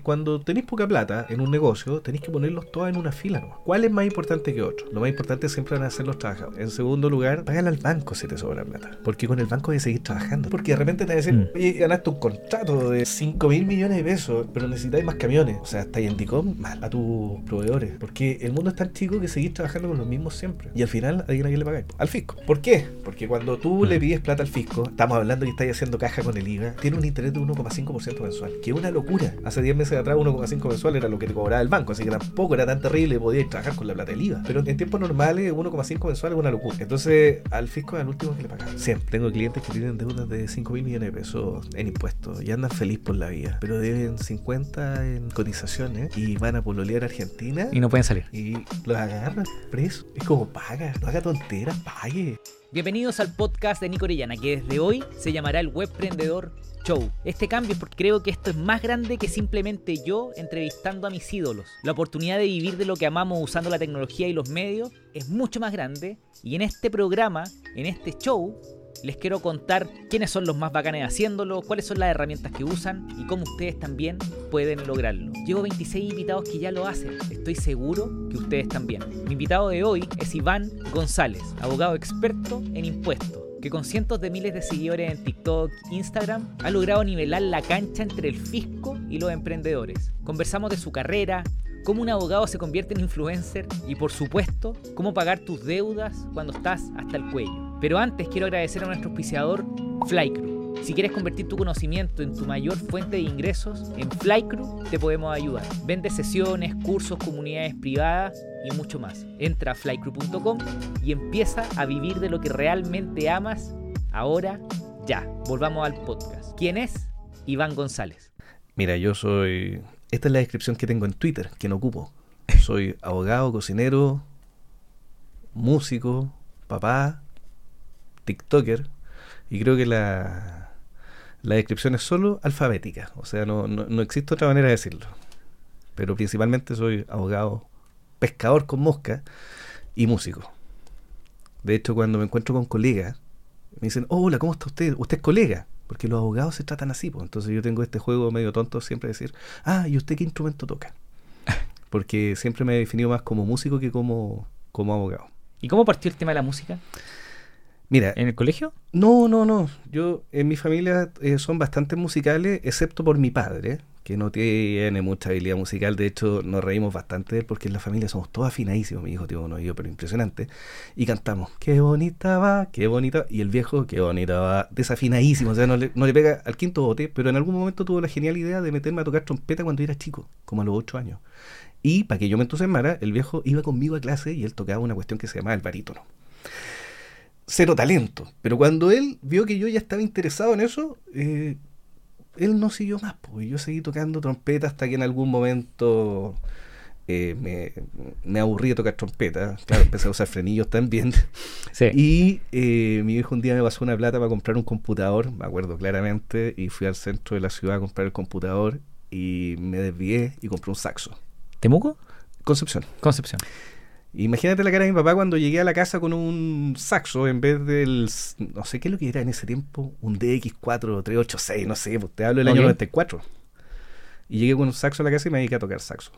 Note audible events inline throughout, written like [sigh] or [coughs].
Cuando tenéis poca plata en un negocio, tenéis que ponerlos todos en una fila. ¿no? ¿Cuál es más importante que otro? Lo más importante siempre van a ser los trabajadores. En segundo lugar, págale al banco si te sobra plata. Porque con el banco hay que seguir trabajando. Porque de repente te van a decir, Mm. oye, ganaste un contrato de 5 mil millones de pesos, pero necesitáis más camiones. O sea, estáis en DICOM mal a tus proveedores. Porque el mundo es tan chico que seguís trabajando con los mismos siempre. Y al final, ¿a quién le pagáis? Al fisco. ¿Por qué? Porque cuando tú Mm. le pides plata al fisco, estamos hablando que estáis haciendo caja con el IVA, tiene un interés de 1,5% mensual. Que es una locura. Hace 10 meses atrás 1,5 mensual era lo que te cobraba el banco, así que tampoco era tan terrible, podías trabajar con la plata del IVA. Pero en tiempos normales 1,5 mensual es una locura. Entonces al fisco es al último que le pagan. Siempre tengo clientes que tienen deudas de 5 mil millones de pesos en impuestos y andan feliz por la vida, pero deben 50 en cotizaciones y van a pololear a Argentina Y no pueden salir. y los agarran presos. Es como paga, no haga tonteras, pague. Bienvenidos al podcast de Nico Orellana, que desde hoy se llamará el Webprendedor Este cambio es porque creo que esto es más grande que simplemente yo entrevistando a mis ídolos. La oportunidad de vivir de lo que amamos usando la tecnología y los medios es mucho más grande. Y en este programa, en este show, les quiero contar quiénes son los más bacanes haciéndolo, cuáles son las herramientas que usan y cómo ustedes también pueden lograrlo. Llevo 26 invitados que ya lo hacen, estoy seguro que ustedes también. Mi invitado de hoy es Iván González, abogado experto en impuestos que con cientos de miles de seguidores en TikTok, Instagram, ha logrado nivelar la cancha entre el fisco y los emprendedores. Conversamos de su carrera, cómo un abogado se convierte en influencer y por supuesto, cómo pagar tus deudas cuando estás hasta el cuello. Pero antes quiero agradecer a nuestro auspiciador Flycrew. Si quieres convertir tu conocimiento en tu mayor fuente de ingresos, en Flycrew te podemos ayudar. Vende sesiones, cursos, comunidades privadas y mucho más. Entra a flycrew.com y empieza a vivir de lo que realmente amas ahora ya. Volvamos al podcast. ¿Quién es? Iván González. Mira, yo soy. Esta es la descripción que tengo en Twitter, que no ocupo. Soy abogado, cocinero, músico, papá, TikToker. Y creo que la, la descripción es solo alfabética. O sea, no, no, no existe otra manera de decirlo. Pero principalmente soy abogado, pescador con mosca y músico. De hecho, cuando me encuentro con colegas, me dicen, hola, ¿cómo está usted? ¿Usted es colega? Porque los abogados se tratan así, pues. Entonces yo tengo este juego medio tonto siempre de decir, ah, ¿y usted qué instrumento toca? [laughs] Porque siempre me he definido más como músico que como, como abogado. ¿Y cómo partió el tema de la música? Mira, ¿En el colegio? no, no, no. Yo, en mi familia eh, son bastante musicales, excepto por mi padre, que no tiene mucha habilidad musical. De hecho, nos reímos bastante de él porque en la familia somos todos afinadísimos. Mi hijo tiene un oído, pero impresionante. Y cantamos, qué bonita va, qué bonita. Y el viejo, qué bonita va, desafinadísimo. O sea, no le, no le pega al quinto bote, pero en algún momento tuvo la genial idea de meterme a tocar trompeta cuando era chico, como a los ocho años. Y para que yo me entusiasmara, el viejo iba conmigo a clase y él tocaba una cuestión que se llamaba el barítono cero talento. Pero cuando él vio que yo ya estaba interesado en eso, eh, él no siguió más. Pues yo seguí tocando trompeta hasta que en algún momento eh, me, me aburrí de tocar trompeta. Claro, empecé a usar frenillos también. [laughs] Sí. Y eh, mi hijo un día me pasó una plata para comprar un computador, me acuerdo claramente, y fui al centro de la ciudad a comprar el computador y me desvié y compré un saxo. ¿Temuco? Concepción. Concepción. Imagínate la cara de mi papá cuando llegué a la casa con un saxo en vez del. No sé qué es lo que era en ese tiempo, un DX4 386, no sé, pues te hablo del año Ok. 94. Y llegué con un saxo a la casa y me dediqué a tocar saxo.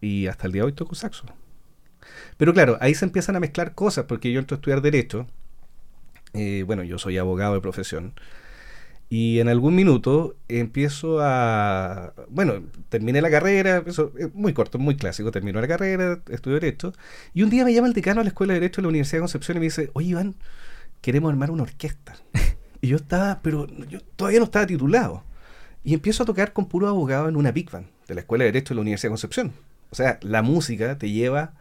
Y hasta el día de hoy toco saxo. Pero claro, ahí se empiezan a mezclar cosas, porque yo entro a estudiar Derecho. Eh, bueno, yo soy abogado de profesión. Y en algún minuto empiezo a... Bueno, terminé la carrera, eso es muy corto, muy clásico, termino la carrera, estudio Derecho, y un día me llama el decano a la Escuela de Derecho de la Universidad de Concepción y me dice, oye Iván, queremos armar una orquesta. [laughs] y yo estaba, pero yo todavía no estaba titulado. Y empiezo a tocar con puro abogado en una Big Band de la Escuela de Derecho de la Universidad de Concepción. O sea, la música te lleva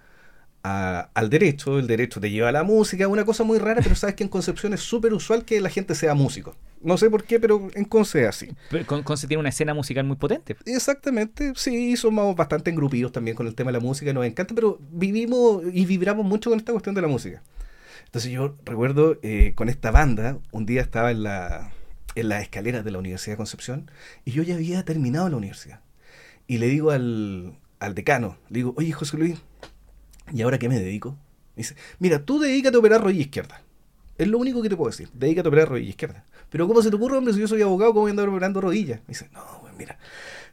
a- al derecho, el derecho te lleva a la música, una cosa muy rara, pero sabes que en Concepción es súper usual que la gente sea músico. No sé por qué, pero en Conce es así. Pero Con, Conce tiene una escena musical muy potente. Exactamente, sí, somos bastante engrupidos también con el tema de la música, nos encanta, pero vivimos y vibramos mucho con esta cuestión de la música. Entonces yo recuerdo eh, con esta banda, un día estaba en la en las escaleras de la Universidad de Concepción y yo ya había terminado la universidad. Y le digo al, al decano, le digo, oye José Luis, ¿y ahora qué me dedico? Me dice, mira, tú dedícate a operar rodilla izquierda. Es lo único que te puedo decir. Dedícate a operar rodilla izquierda. Pero ¿cómo se te ocurre, hombre, si yo soy abogado, cómo voy a andar operando rodillas? Dice, no, pues mira,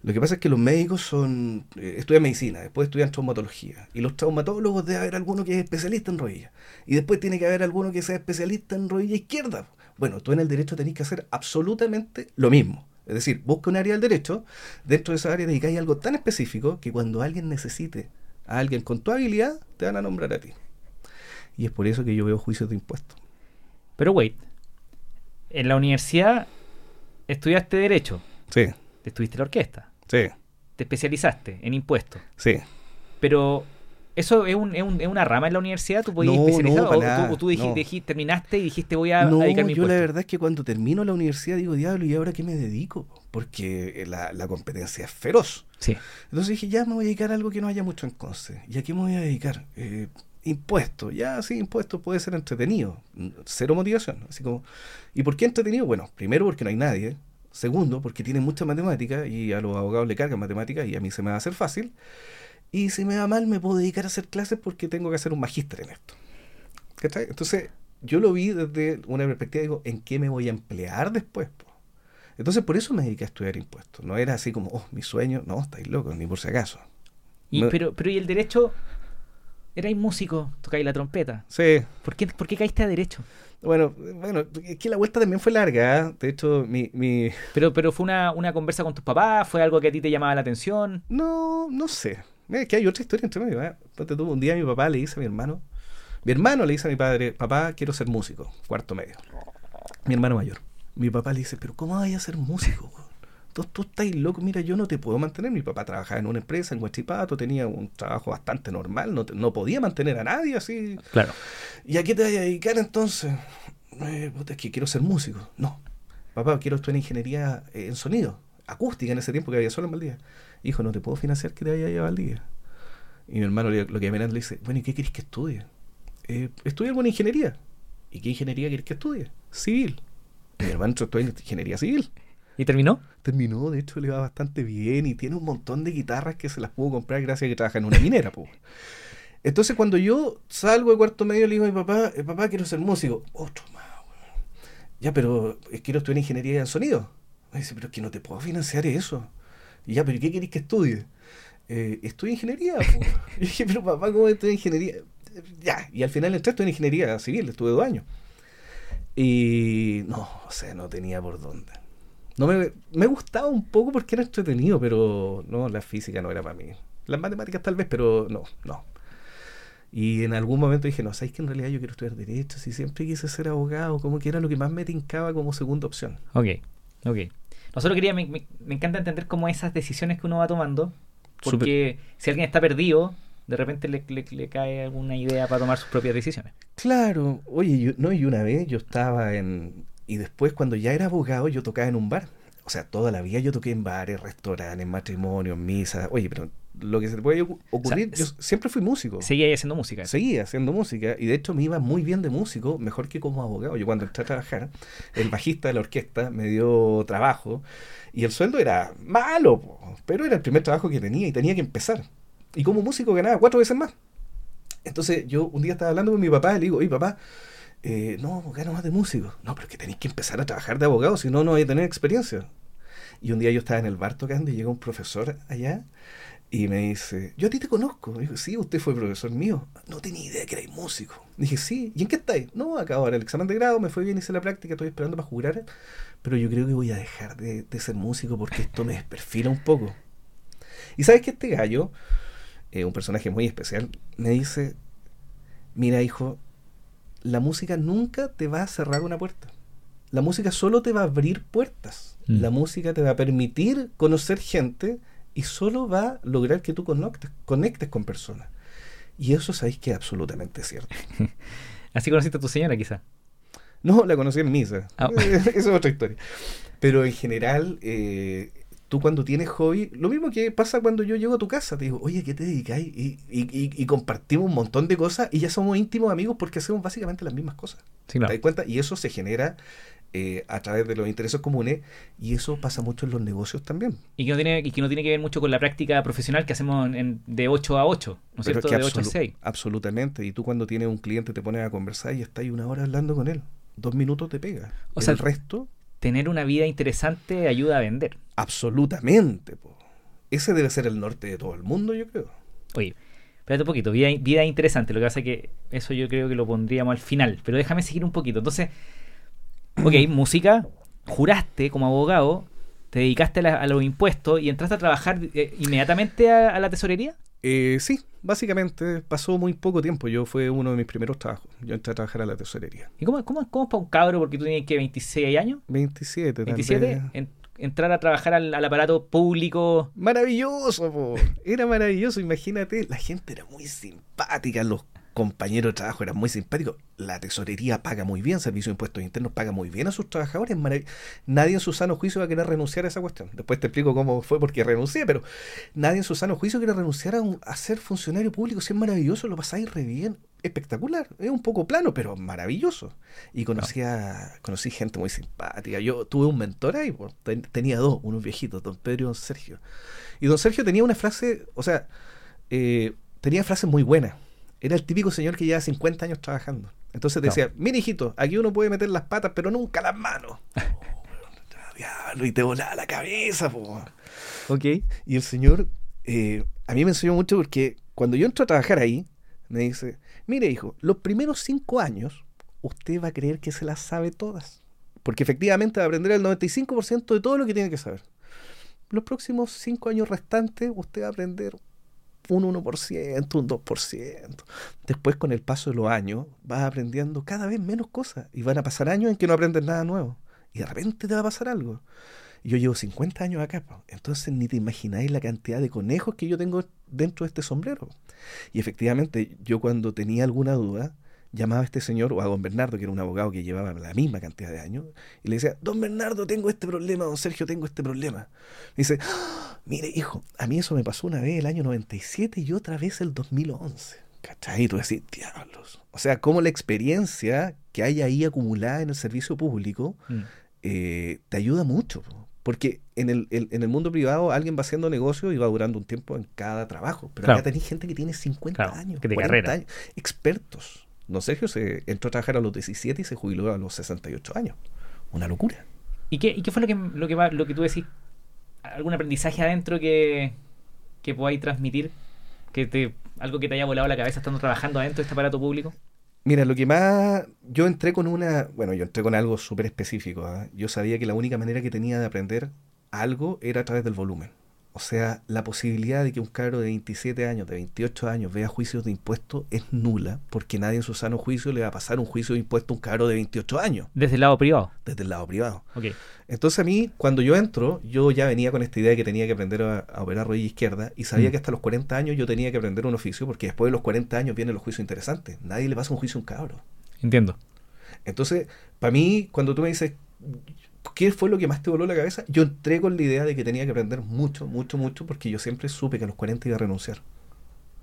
lo que pasa es que los médicos son eh, estudian medicina, después estudian traumatología. Y los traumatólogos debe haber alguno que es especialista en rodillas. Y después tiene que haber alguno que sea especialista en rodilla izquierda. Bueno, tú en el derecho tenés que hacer absolutamente lo mismo. Es decir, busca un área del derecho, dentro de esa área dedicáis algo tan específico que cuando alguien necesite a alguien con tu habilidad, te van a nombrar a ti. Y es por eso que yo veo juicios de impuestos. Pero wait, en la universidad estudiaste Derecho. Sí, Te estuviste en la orquesta. sí, Te especializaste en impuestos. sí. Pero eso es, un- es un- es una rama en la universidad. ¿Tú podías No, especializar? no, o, para tú, o tú dij- no. dij- terminaste y dijiste voy a, No, dedicarme a yo la verdad es que cuando termino la universidad digo, diablo, ¿y ahora qué me dedico? Porque la, la competencia es feroz. Sí. Entonces dije, ya me voy a dedicar a algo que no haya mucho en Conce. ¿Y a qué me voy a dedicar? Eh, impuestos. Ya, sí, impuestos puede ser entretenido. Cero motivación. Así como, ¿y por qué entretenido? Bueno, primero porque no hay nadie. Segundo, porque tiene mucha matemática y a los abogados le cargan matemáticas y a mí se me va a hacer fácil. Y si me va mal, me puedo dedicar a hacer clases porque tengo que hacer un magíster en esto. ¿Cachai? Entonces, yo lo vi desde una perspectiva, digo, ¿en qué me voy a emplear después? po? Entonces, por eso me dediqué a estudiar impuestos. No era así como, oh, mi sueño. No, estáis locos, ni por si acaso. Y, No- pero, pero ¿y el derecho? Erais músico, tocáis la trompeta. Sí, ¿Por qué, ¿Por qué caíste a derecho? bueno, bueno, es que la vuelta también fue larga. ¿eh? De hecho, mi, mi... Pero, pero fue una, una conversa con tus papás, fue algo que a ti te llamaba la atención. No, no sé. Es que hay otra historia entre medio. ¿eh? Un día mi papá le dice a mi hermano, mi hermano le dice a mi padre, papá, quiero ser músico, cuarto medio. Mi hermano mayor. Mi papá le dice, pero ¿cómo vas a ser músico? Tú, tú estás loco, mira, yo no te puedo mantener. Mi papá trabajaba en una empresa en Huachipato, tenía un trabajo bastante normal, no, te- no podía mantener a nadie así. Claro. ¿Y a qué te vas a dedicar entonces? Eh, puta, es que quiero ser músico. No. Papá, quiero estudiar ingeniería en sonido, acústica en ese tiempo que había solo en Valdivia. Hijo, no te puedo financiar que te vaya a Valdivia. Y mi hermano le- lo que me le dice, bueno, ¿y qué querés que estudie? Eh, estudia alguna ingeniería. ¿Y qué ingeniería querés que estudie? Civil. Mi hermano estudia ingeniería civil. ¿Y terminó? Terminó, de hecho, le va bastante bien y tiene un montón de guitarras que se las pudo comprar gracias a que trabaja en una minera. po. Entonces, cuando yo salgo de cuarto medio, le digo a mi papá, "Eh, papá, quiero ser músico. Otro más, weón. Ya, pero eh, quiero estudiar ingeniería en sonido. Me dice, pero es que no te puedo financiar eso. Y ya, pero ¿qué querés que estudie? Eh, estudio ingeniería. po". [laughs] Y dije, pero papá, ¿cómo estudio ingeniería? Ya, y al final entré a estudiar ingeniería civil, estuve dos años. Y no, o sea, no tenía por dónde. No me, me gustaba un poco porque era entretenido, pero no, la física no era para mí. Las matemáticas tal vez, pero no, no. Y en algún momento dije, no, ¿sabes que en realidad yo quiero estudiar Derecho? Si siempre quise ser abogado, como que era lo que más me tincaba como segunda opción. Ok, ok. Nosotros queríamos, me, me- me encanta entender cómo esas decisiones que uno va tomando, porque si alguien está perdido, de repente le, le- le cae alguna idea para tomar sus propias decisiones. Claro, oye, yo, no, y una vez yo estaba en... Y después cuando ya era abogado yo tocaba en un bar. O sea, toda la vida yo toqué en bares, restaurantes, matrimonios, misas. Oye, pero lo que se te puede ocu- ocurrir, O sea, yo siempre fui músico. Seguía haciendo música. Seguía haciendo música y de hecho me iba muy bien de músico, mejor que como abogado. Yo cuando entré a trabajar, el bajista de la orquesta me dio trabajo y el sueldo era malo, pero era el primer trabajo que tenía y tenía que empezar. Y como músico ganaba cuatro veces más. Entonces yo un día estaba hablando con mi papá y le digo, oye papá, eh, no, gano más de músico. No, pero es que tenéis que empezar a trabajar de abogado, si no, no vais a tener experiencia. Y un día yo estaba en el bar tocando y llega un profesor allá y me dice, yo a ti te conozco. Me dijo, sí, usted fue profesor mío. No tenía idea que erais músico. Dije, sí, ¿y en qué estáis? No, acabo dar el examen de grado, me fue bien, hice la práctica, estoy esperando para jurar, pero yo creo que voy a dejar de, de ser músico porque esto me desperfila un poco. Y sabes que este gallo, eh, un personaje muy especial, me dice, mira hijo, la música nunca te va a cerrar una puerta. La música solo te va a abrir puertas. Mm. La música te va a permitir conocer gente y solo va a lograr que tú conectes, conectes con personas. Y eso sabéis que es absolutamente cierto. [laughs] Así conociste a tu señora, quizá. No, la conocí en misa. Ah. [laughs] Esa es otra historia. Pero en general, eh, tú cuando tienes hobby, lo mismo que pasa cuando yo llego a tu casa, te digo, oye, ¿qué te dedicáis? Y, y- y- y compartimos un montón de cosas y ya somos íntimos amigos porque hacemos básicamente las mismas cosas. Sí, ¿Te claro. das cuenta? Y eso se genera eh, a través de los intereses comunes y eso pasa mucho en los negocios también. Y que, no tiene, y que no tiene que ver mucho con la práctica profesional que hacemos en- de 8 a 8, ¿no es cierto? es que de 8 a absolu- 6. Absolutamente. Y tú cuando tienes un cliente te pones a conversar y estás ahí una hora hablando con él. dos minutos de pega. O El sea, resto, Tener una vida interesante ayuda a vender. absolutamente. po. Ese debe ser el norte de todo el mundo, yo creo. Oye, espérate un poquito, vida, vida interesante. Lo que pasa es que eso yo creo que lo pondríamos al final. Pero déjame seguir un poquito. Entonces, [clears throat] ok, música, juraste como abogado, te dedicaste a, la- a los impuestos y entraste a trabajar eh, inmediatamente a, a la tesorería. Eh, sí, básicamente pasó muy poco tiempo. Yo fue uno de mis primeros trabajos. Yo entré a trabajar a la tesorería. ¿Y cómo, cómo, cómo es para un cabro, porque tú tienes que 26 años? 27, tal 27, vez. en- entrar a trabajar al, al aparato público. Maravilloso, po. era maravilloso. Imagínate, la gente era muy simpática, los compañeros de trabajo eran muy simpáticos. La tesorería paga muy bien, Servicio de Impuestos Internos paga muy bien a sus trabajadores. Nadie en su sano juicio va a querer renunciar a esa cuestión. Después te explico cómo fue porque renuncié, pero nadie en su sano juicio quiere renunciar a, un- a ser funcionario público. Si es maravilloso, lo pasáis re bien. Espectacular, es un poco plano, pero maravilloso. Y conocí, a- conocí gente muy simpática. Yo tuve un mentor ahí. Ten- tenía dos, unos viejitos, don Pedro y don Sergio. Y don Sergio tenía una frase, o sea, eh, tenía frases muy buenas. Era el típico señor que lleva 50 años trabajando. Entonces Claro. decía, mira hijito, aquí uno puede meter las patas, pero nunca las manos. Oh, [laughs] diablo, y te volaba la cabeza, po. Ok. Y el señor, eh, a mí me enseñó mucho porque cuando yo entro a trabajar ahí, me dice, mire hijo, los primeros cinco años usted va a creer que se las sabe todas. Porque efectivamente va a aprender el 95% de todo lo que tiene que saber. Los próximos cinco años restantes usted va a aprender un 1%, un 2%. Después con el paso de los años vas aprendiendo cada vez menos cosas y van a pasar años en que no aprendes nada nuevo. Y de repente te va a pasar algo. Yo llevo 50 años acá, entonces ni te imagináis la cantidad de conejos que yo tengo dentro de este sombrero. Y efectivamente, yo cuando tenía alguna duda, llamaba a este señor o a don Bernardo, que era un abogado que llevaba la misma cantidad de años, y le decía, don Bernardo, tengo este problema, don Sergio, tengo este problema. Dice, "Ah, mire, hijo, a mí eso me pasó una vez el año 97 y otra vez el 2011. ¿Cachai? Y tú decís, diablos. O sea, como la experiencia que hay ahí acumulada en el servicio público Mm. eh, te ayuda mucho. po. Porque en el, el- en el mundo privado alguien va haciendo negocio y va durando un tiempo en cada trabajo. Pero Claro. acá tenéis gente que tiene 50 Claro, años, que de 40 carrera. años, expertos. Don Sergio se entró a trabajar a los 17 y se jubiló a los 68 años. Una locura. ¿Y qué, y qué fue lo que, lo que, lo que tú decís? ¿Algún aprendizaje adentro que, que podáis transmitir? Que te, ¿Algo que te haya volado la cabeza estando trabajando adentro de este aparato público? Mira, lo que más. Yo entré con una. Bueno, yo entré con algo súper específico. ¿ah? Yo sabía que la única manera que tenía de aprender algo era a través del volumen. O sea, la posibilidad de que un cabro de 27 años, de 28 años, vea juicios de impuestos es nula, porque nadie en su sano juicio le va a pasar un juicio de impuestos a un cabro de 28 años, Desde el lado privado. desde el lado privado. Ok. Entonces a mí, cuando yo entro, yo ya venía con esta idea de que tenía que aprender a, a operar rodilla izquierda y sabía Mm. que hasta los 40 años yo tenía que aprender un oficio, porque después de los 40 años vienen los juicios interesantes. Nadie le pasa un juicio a un cabro. Entiendo. Entonces, para mí, cuando tú me dices, ¿qué fue lo que más te voló la cabeza? Yo entré con la idea de que tenía que aprender mucho, mucho, mucho, porque yo siempre supe que a los 40 iba a renunciar.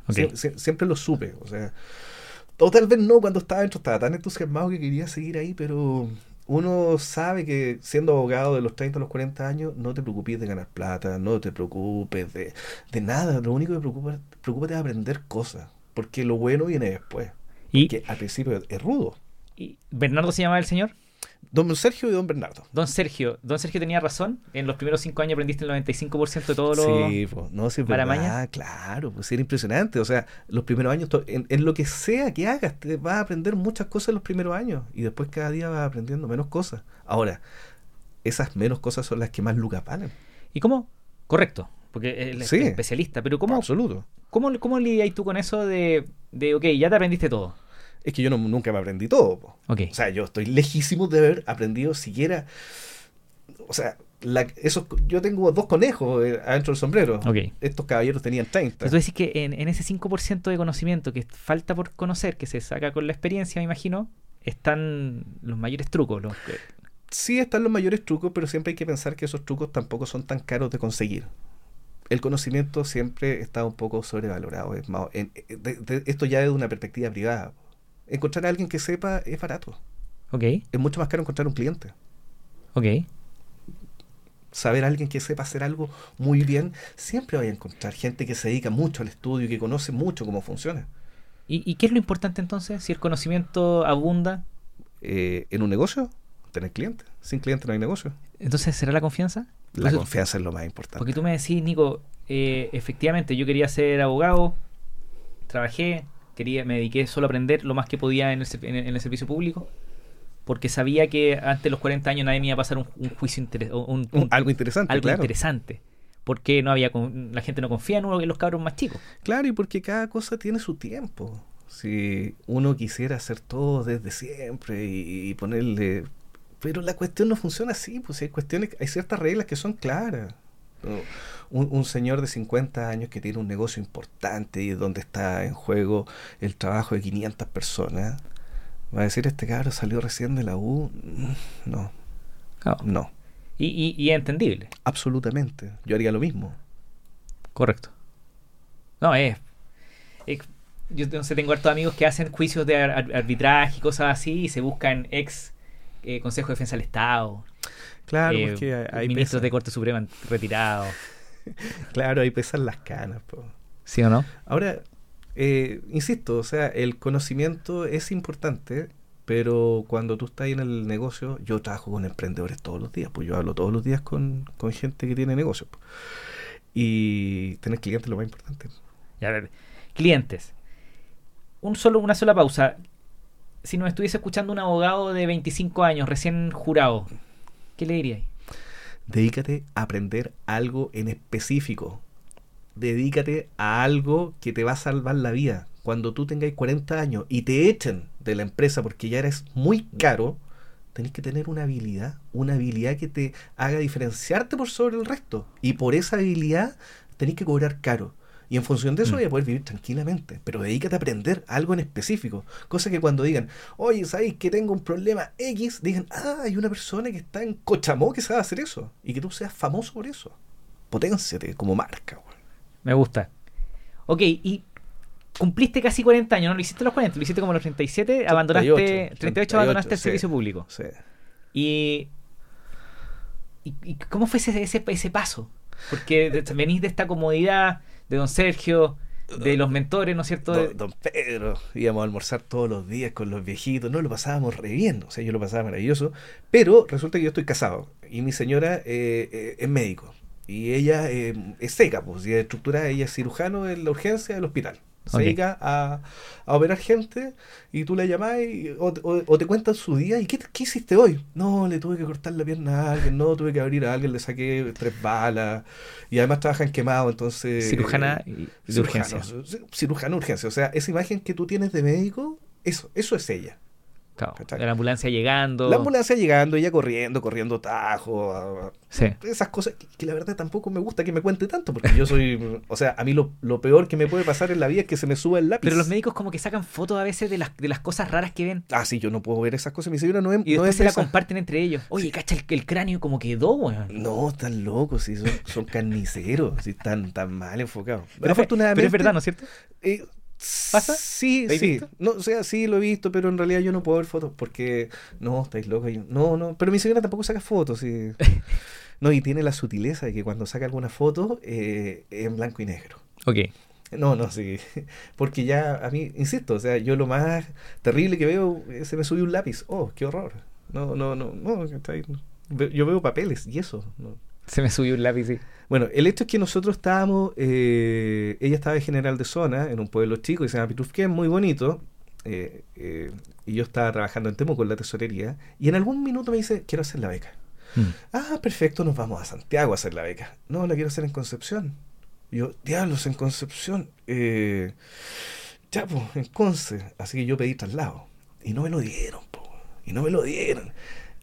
Ok. Sie- sie- siempre lo supe, o sea, o tal vez no cuando estaba dentro, estaba tan entusiasmado que quería seguir ahí, pero uno sabe que siendo abogado de los 30 a los 40 años, no te preocupes de ganar plata, no te preocupes de, de nada, lo único que preocupa, preocúpate de aprender cosas, porque lo bueno viene después, ¿Y, que al principio es rudo. y Bernardo se llamaba el señor? Don Sergio y Don Bernardo. Don Sergio. Don Sergio tenía razón. En los primeros cinco años aprendiste el 95% de todo lo... Sí, pues, no, sí, verdad, claro, pues era impresionante. O sea, los primeros años, en, en lo que sea que hagas, te vas a aprender muchas cosas en los primeros años y después cada día vas aprendiendo menos cosas. Ahora, esas menos cosas son las que más lucas valen. ¿Y cómo? Correcto. Porque él es Sí. especialista. Pero ¿cómo, Absoluto. cómo, cómo lidias tú con eso de, de, ok, ya te aprendiste todo? Es que yo no, nunca me aprendí todo. po. O sea, yo estoy lejísimo de haber aprendido siquiera. O sea, la, esos, yo tengo dos conejos eh, adentro del sombrero. Estos caballeros tenían 30. Entonces tú decís que en, en ese 5% de conocimiento que falta por conocer, que se saca con la experiencia, me imagino, están los mayores trucos. Los, que- Sí están los mayores trucos, pero siempre hay que pensar que esos trucos tampoco son tan caros de conseguir. El conocimiento siempre está un poco sobrevalorado. Es más- en- de- de- esto ya es de una perspectiva privada. Encontrar a alguien que sepa es barato. ok, Es mucho más caro encontrar un cliente. ok. Saber a alguien que sepa hacer algo muy bien, siempre vaya a encontrar gente que se dedica mucho al estudio y que conoce mucho cómo funciona. ¿Y, y qué es lo importante entonces? Si el conocimiento abunda, eh, en un negocio, tener clientes. Sin clientes no hay negocio. Entonces, ¿será la confianza? La confianza es lo más importante. Porque tú me decís, Nico, eh, efectivamente, yo quería ser abogado, trabajé, quería, me dediqué solo a aprender lo más que podía en el, ser- en el- en el servicio público, porque sabía que antes de los 40 años nadie me iba a pasar un, un juicio un, Un- algo interesante, algo claro. interesante. Porque no había con- la gente no confía en uno en los cabros más chicos. Claro, y porque cada cosa tiene su tiempo. Si uno quisiera hacer todo desde siempre y, y ponerle... Pero la cuestión no funciona así, pues hay cuestiones, hay ciertas reglas que son claras. Un, un señor de 50 años que tiene un negocio importante y donde está en juego el trabajo de 500 personas, va a decir, este cabro salió recién de la U. Mm, No, no, Y, y- y es entendible. absolutamente. Yo haría lo mismo. Correcto. No, es. es- yo no sé, tengo hartos amigos que hacen juicios de ar- ar- arbitraje y cosas así y se buscan ex eh, Consejo de Defensa del Estado, Claro, eh, porque ahí ministros de Corte Suprema retirados. [laughs] claro, ahí pesan las canas. po. ¿Sí o no? Ahora, eh, insisto, o sea, el conocimiento es importante, pero cuando tú estás en el negocio, yo trabajo con emprendedores todos los días, pues yo hablo todos los días con, con gente que tiene negocio. pues. Y tener clientes es lo más importante. Ya, a ver, clientes. Un solo, una sola pausa. Si nos estuviese escuchando un abogado de 25 años, recién jurado, ¿qué le diríais? Dedícate a aprender algo en específico. Dedícate a algo que te va a salvar la vida. Cuando tú tengáis 40 años y te echen de la empresa porque ya eres muy caro, tenés que tener una habilidad, una habilidad que te haga diferenciarte por sobre el resto. Y por esa habilidad tenés que cobrar caro. Y en función de eso Mm. voy a poder vivir tranquilamente. Pero dedícate a aprender algo en específico. Cosa que cuando digan, oye, ¿sabéis que tengo un problema X? Digan, ah, hay una persona que está en Cochamó que sabe hacer eso. Y que tú seas famoso por eso. Potenciate como marca, güey. Me gusta. Ok, y cumpliste casi 40 años, ¿no? Lo hiciste a los 40, lo hiciste como a los 37, abandonaste, 38, 38 abandonaste el sí. servicio público. Sí. Y, y, ¿cómo fue ese, ese, ese paso? Porque venís de esta comodidad de don Sergio, de los mentores, ¿no es cierto? Don, don Pedro, íbamos a almorzar todos los días con los viejitos, no lo pasábamos re bien, o sea, yo lo pasaba maravilloso, pero resulta que yo estoy casado y mi señora eh, eh, es médico y ella eh, es seca, pues, y es estructurada, ella es cirujano en la urgencia del hospital. Se dedica a, a operar gente y tú la llamás y- o, o- o te cuentan su día y ¿qué, ¿qué hiciste hoy? No, le tuve que cortar la pierna a alguien, no, tuve que abrir a alguien, le saqué tres balas y además trabajan quemados, entonces... Cirujana y de cirujano, urgencia. ci- Cirujano de urgencia. O sea, esa imagen que tú tienes de médico, eso, eso es ella. La ambulancia llegando. La ambulancia llegando, ella corriendo, corriendo tajo, Sí. esas cosas que, que la verdad tampoco me gusta que me cuente tanto, porque yo soy, [laughs] o sea, a mí lo, lo peor que me puede pasar en la vida es que se me suba el lápiz. Pero los médicos como que sacan fotos a veces de las, de las cosas raras que ven. Ah, sí, yo no puedo ver esas cosas. Mi señora no es, Y no después es se la comparten entre ellos. Oye, cacha, el, el cráneo como quedó, weón. No, están locos, sí, son, son carniceros, sí, están tan mal enfocados. Pero, afortunadamente. pero es verdad, ¿no es cierto? Eh, ¿Pasa? Sí, ¿Lo habéis sí. visto? No, o sea, sí lo he visto, pero en realidad yo no puedo ver fotos porque no, estáis locos. yo- No, no, pero mi señora tampoco saca fotos. sí. [laughs] No, y tiene la sutileza de que cuando saca alguna foto eh, es en blanco y negro. Ok. No, no, sí. [laughs] Porque ya a mí, insisto, o sea, yo lo más terrible que veo eh, se me subió un lápiz. Oh, qué horror. No, no, no, no. Yo veo papeles y eso. no. Se me subió un lápiz, sí. Bueno, el hecho es que nosotros estábamos, eh, ella estaba de general de zona en un pueblo chico que se llama Pitufquén, muy bonito, eh, eh, y yo estaba trabajando en Temuco en la tesorería, y en algún minuto me dice, quiero hacer la beca. Ah, perfecto, nos vamos a Santiago a hacer la beca. No, la quiero hacer en Concepción. Y yo, diablos, en Concepción. Eh, ya, pues, en Conce. Así que yo pedí traslado. Y no me lo dieron, po. Y no me lo dieron.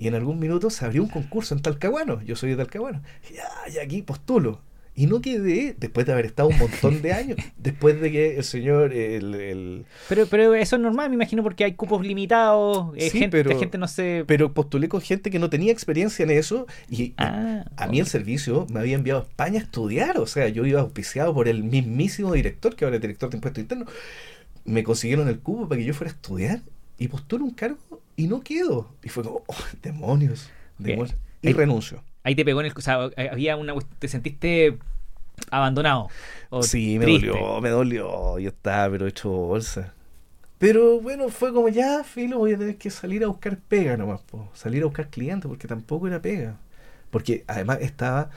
Y en algún minuto se abrió un concurso en Talcahuano. Yo soy de Talcahuano. Y ya, y aquí postulo. Y no quedé, después de haber estado un montón de años, [laughs] después de que el señor, el, el- Pero, pero eso es normal, me imagino, porque hay cupos limitados, eh, Sí, gente, pero- gente no se... pero postulé con gente que no tenía experiencia en eso y Ah, a mí el servicio me había enviado a España a estudiar, o sea, yo iba auspiciado por el mismísimo director, que ahora es director de impuestos internos, me consiguieron el cupo para que yo fuera a estudiar y postulo un cargo y no quedo. Y fue como, oh, demonios, demonios. Y Ahí- renuncio. Ahí te pegó en el... O sea, había una... Te sentiste abandonado. o Sí, me triste. dolió, me dolió. Yo estaba, pero hecho bolsa. Pero bueno, fue como ya, filo, voy a tener que salir a buscar pega nomás, po. salir a buscar clientes, porque tampoco era pega. Porque además estaba,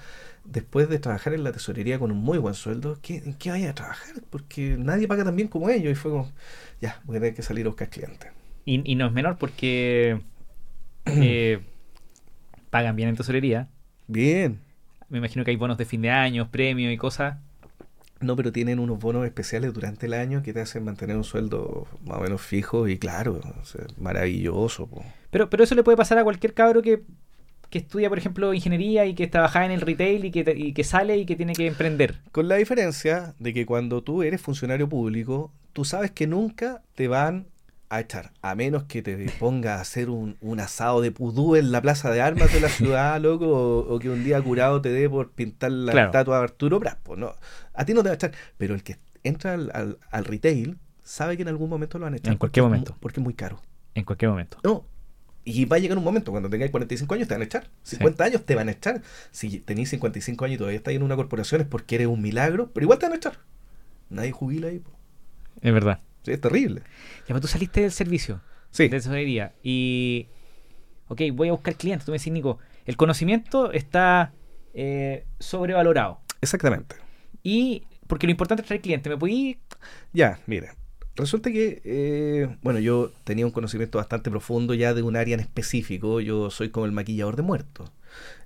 después de trabajar en la tesorería con un muy buen sueldo, ¿qué, ¿en qué vaya a trabajar? Porque nadie paga tan bien como ellos. Y fue como, ya, voy a tener que salir a buscar clientes. Y, y no es menor porque [clears throat] eh, pagan bien en tesorería. Bien. Me imagino que hay bonos de fin de año, premios y cosas. No, pero tienen unos bonos especiales durante el año que te hacen mantener un sueldo más o menos fijo y claro, o sea, maravilloso. po. Pero, pero eso le puede pasar a cualquier cabro que, que estudia, por ejemplo, ingeniería y que trabaja en el retail y que, y que sale y que tiene que emprender. Con la diferencia de que cuando tú eres funcionario público, tú sabes que nunca te van a echar, a menos que te ponga a hacer un, un asado de pudú en la plaza de armas de la [laughs] ciudad, loco, o, o que un día curado te dé por pintar la Claro. estatua de Arturo pues no, a ti no te va a echar, pero el que entra al, al- al retail sabe que en algún momento lo van a echar. En cualquier porque es momento. porque es muy caro. En cualquier momento. No. Y va a llegar un momento, cuando tengáis 45 años te van a echar. 50 años te van a echar. Si tenéis 55 años y todavía estáis en una corporación es porque eres un milagro, pero igual te van a echar. Nadie jubila ahí. po. Es verdad. Sí, es terrible. Ya, pero tú saliste del servicio. Sí. de tesorería. Y. Ok, voy a buscar clientes. Tú me decís, Nico, el conocimiento está eh, sobrevalorado. Exactamente. Y. Porque lo importante es traer clientes. ¿Me podí.? Ya, mira. Resulta que, eh, bueno, yo tenía un conocimiento bastante profundo ya de un área en específico. Yo soy como el maquillador de muertos.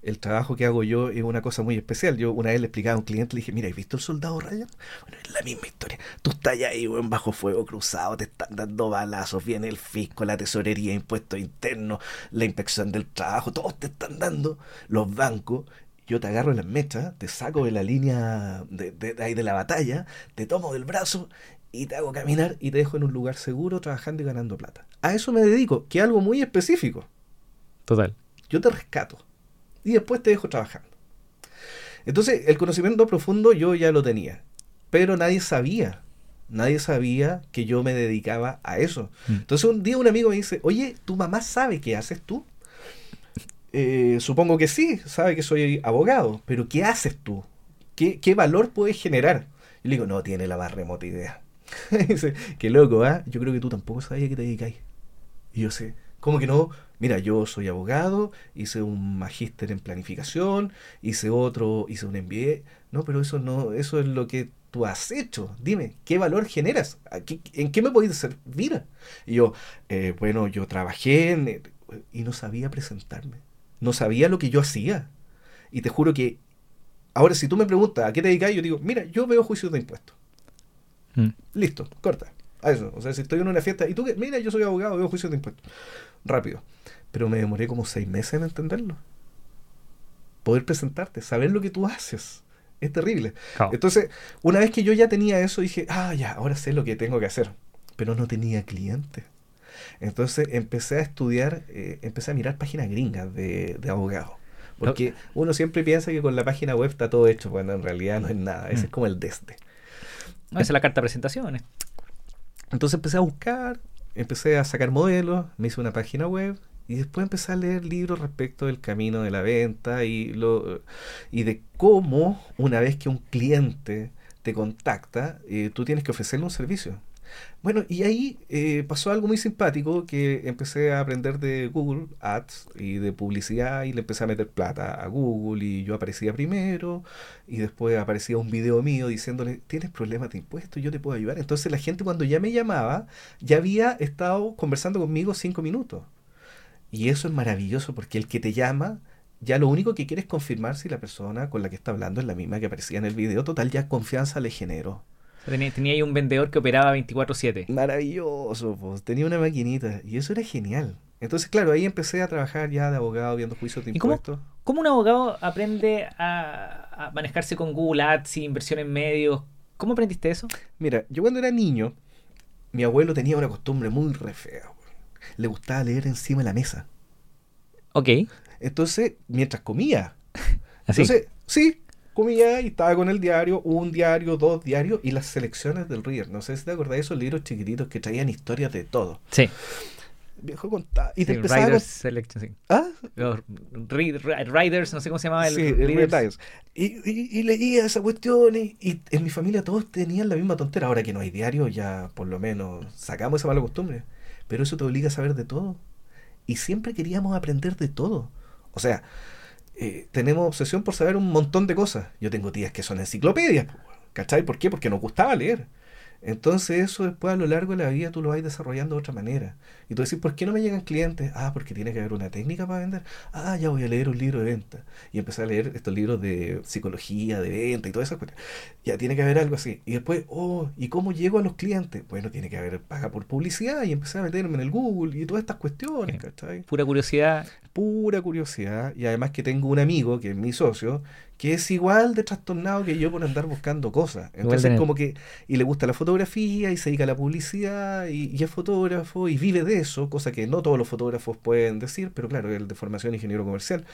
El trabajo que hago yo es una cosa muy especial. Yo una vez le explicaba a un cliente, le dije, mira, ¿has visto el soldado Ryan? Bueno, es la misma historia. Tú estás ahí, weón, bajo fuego cruzado, te están dando balazos, viene el fisco, la tesorería, impuestos internos, la inspección del trabajo, todos te están dando, los bancos. Yo te agarro en las mechas, te saco de la línea de- de ahí de la batalla, te tomo del brazo y te hago caminar y te dejo en un lugar seguro trabajando y ganando plata. A eso me dedico, que es algo muy específico. Total. Yo te rescato y después te dejo trabajando. Entonces, el conocimiento profundo yo ya lo tenía, pero nadie sabía. Nadie sabía que yo me dedicaba a eso. Mm. Entonces, un día un amigo me dice, oye, ¿tu mamá sabe qué haces tú? Eh, supongo que sí, sabe que soy abogado, pero ¿qué haces tú? ¿Qué, qué valor puedes generar? Y le digo, no tiene la más remota idea. [laughs] dice, qué loco, ¿ah? Yo creo que tú tampoco sabías que te dedicáis. Y yo sé, ¿cómo que no? Mira, yo soy abogado, hice un magíster en planificación, hice otro, hice un MBA. No, pero eso no, eso es lo que tú has hecho. Dime, ¿qué valor generas? ¿A qué- ¿En qué me podéis servir? Y yo, eh, bueno, yo trabajé en, y no sabía presentarme. No sabía lo que yo hacía. Y te juro que ahora si tú me preguntas a qué te dedicas, yo digo, mira, yo veo juicios de impuestos. Mm. Listo, corta. A eso. O sea, si estoy en una fiesta y tú que, mira, yo soy abogado, veo juicios de impuestos. Rápido. Pero me demoré como seis meses en entenderlo. Poder presentarte, saber lo que tú haces. Es terrible. Claro. Entonces, una vez que yo ya tenía eso, dije, ah, ya, ahora sé lo que tengo que hacer. Pero no tenía clientes. Entonces empecé a estudiar, eh, empecé a mirar páginas gringas de, de abogados. Porque uno siempre piensa que con la página web está todo hecho, cuando en realidad no es nada. Ese Mm. es como el desde. Esa es la carta de presentaciones. Entonces empecé a buscar, empecé a sacar modelos, me hice una página web y después empecé a leer libros respecto del camino de la venta y, lo, y de cómo una vez que un cliente te contacta, eh, tú tienes que ofrecerle un servicio. Bueno, y ahí eh, pasó algo muy simpático que empecé a aprender de Google Ads y de publicidad y le empecé a meter plata a Google y yo aparecía primero y después aparecía un video mío diciéndole, tienes problemas de impuestos, yo te puedo ayudar. Entonces la gente cuando ya me llamaba ya había estado conversando conmigo cinco minutos. Y eso es maravilloso porque el que te llama ya lo único que quiere es confirmar si la persona con la que está hablando es la misma que aparecía en el video. Total, ya confianza le generó. Tenía, tenía ahí un vendedor que operaba 24-7. Maravilloso, pues. Tenía una maquinita y eso era genial. Entonces, claro, ahí empecé a trabajar ya de abogado viendo juicios de ¿Y cómo? impuestos. ¿Cómo un abogado aprende a, a manejarse con Google Ads y inversión en medios? ¿Cómo aprendiste eso? Mira, yo cuando era niño, mi abuelo tenía una costumbre muy re fea. Le gustaba leer encima de la mesa. Ok. Entonces, mientras comía. [laughs] Así. Entonces, sí, comía y estaba con el diario, un diario, dos diarios y las selecciones del Reader. No sé si te acordás de esos libros chiquititos que traían historias de todo. sí. viejo contaba. Y te Sí, empezaba Riders cont- Selection, sí. ¿Ah? Los Ri- Ri- Riders, no sé cómo se llamaba el Sí, Riders. Y- y leía esa cuestión y, y en mi familia todos tenían la misma tontera. Ahora que no hay diario, ya por lo menos sacamos esa mala costumbre. Pero eso te obliga a saber de todo. Y siempre queríamos aprender de todo. O sea, eh, tenemos obsesión por saber un montón de cosas. Yo tengo tías que son enciclopedias. ¿Cachai? ¿Por qué? Porque nos gustaba leer. Entonces eso después a lo largo de la vida tú lo vas desarrollando de otra manera. Y tú decís, ¿por qué no me llegan clientes? Ah, porque tiene que haber una técnica para vender. Ah, ya voy a leer un libro de venta. Y empecé a leer estos libros de psicología, de venta y todas esas cosas. Ya tiene que haber algo así. Y después, oh, ¿y cómo llego a los clientes? Bueno, tiene que haber paga por publicidad y empecé a meterme en el Google y todas estas cuestiones. ¿cachai? Pura curiosidad. Pura curiosidad y además que tengo un amigo que es mi socio que es igual de trastornado que yo por andar buscando cosas. Entonces nerd. como que y le gusta la fotografía y se dedica a la publicidad y, y es fotógrafo y vive de eso cosa que no todos los fotógrafos pueden decir pero claro él de formación ingeniero comercial.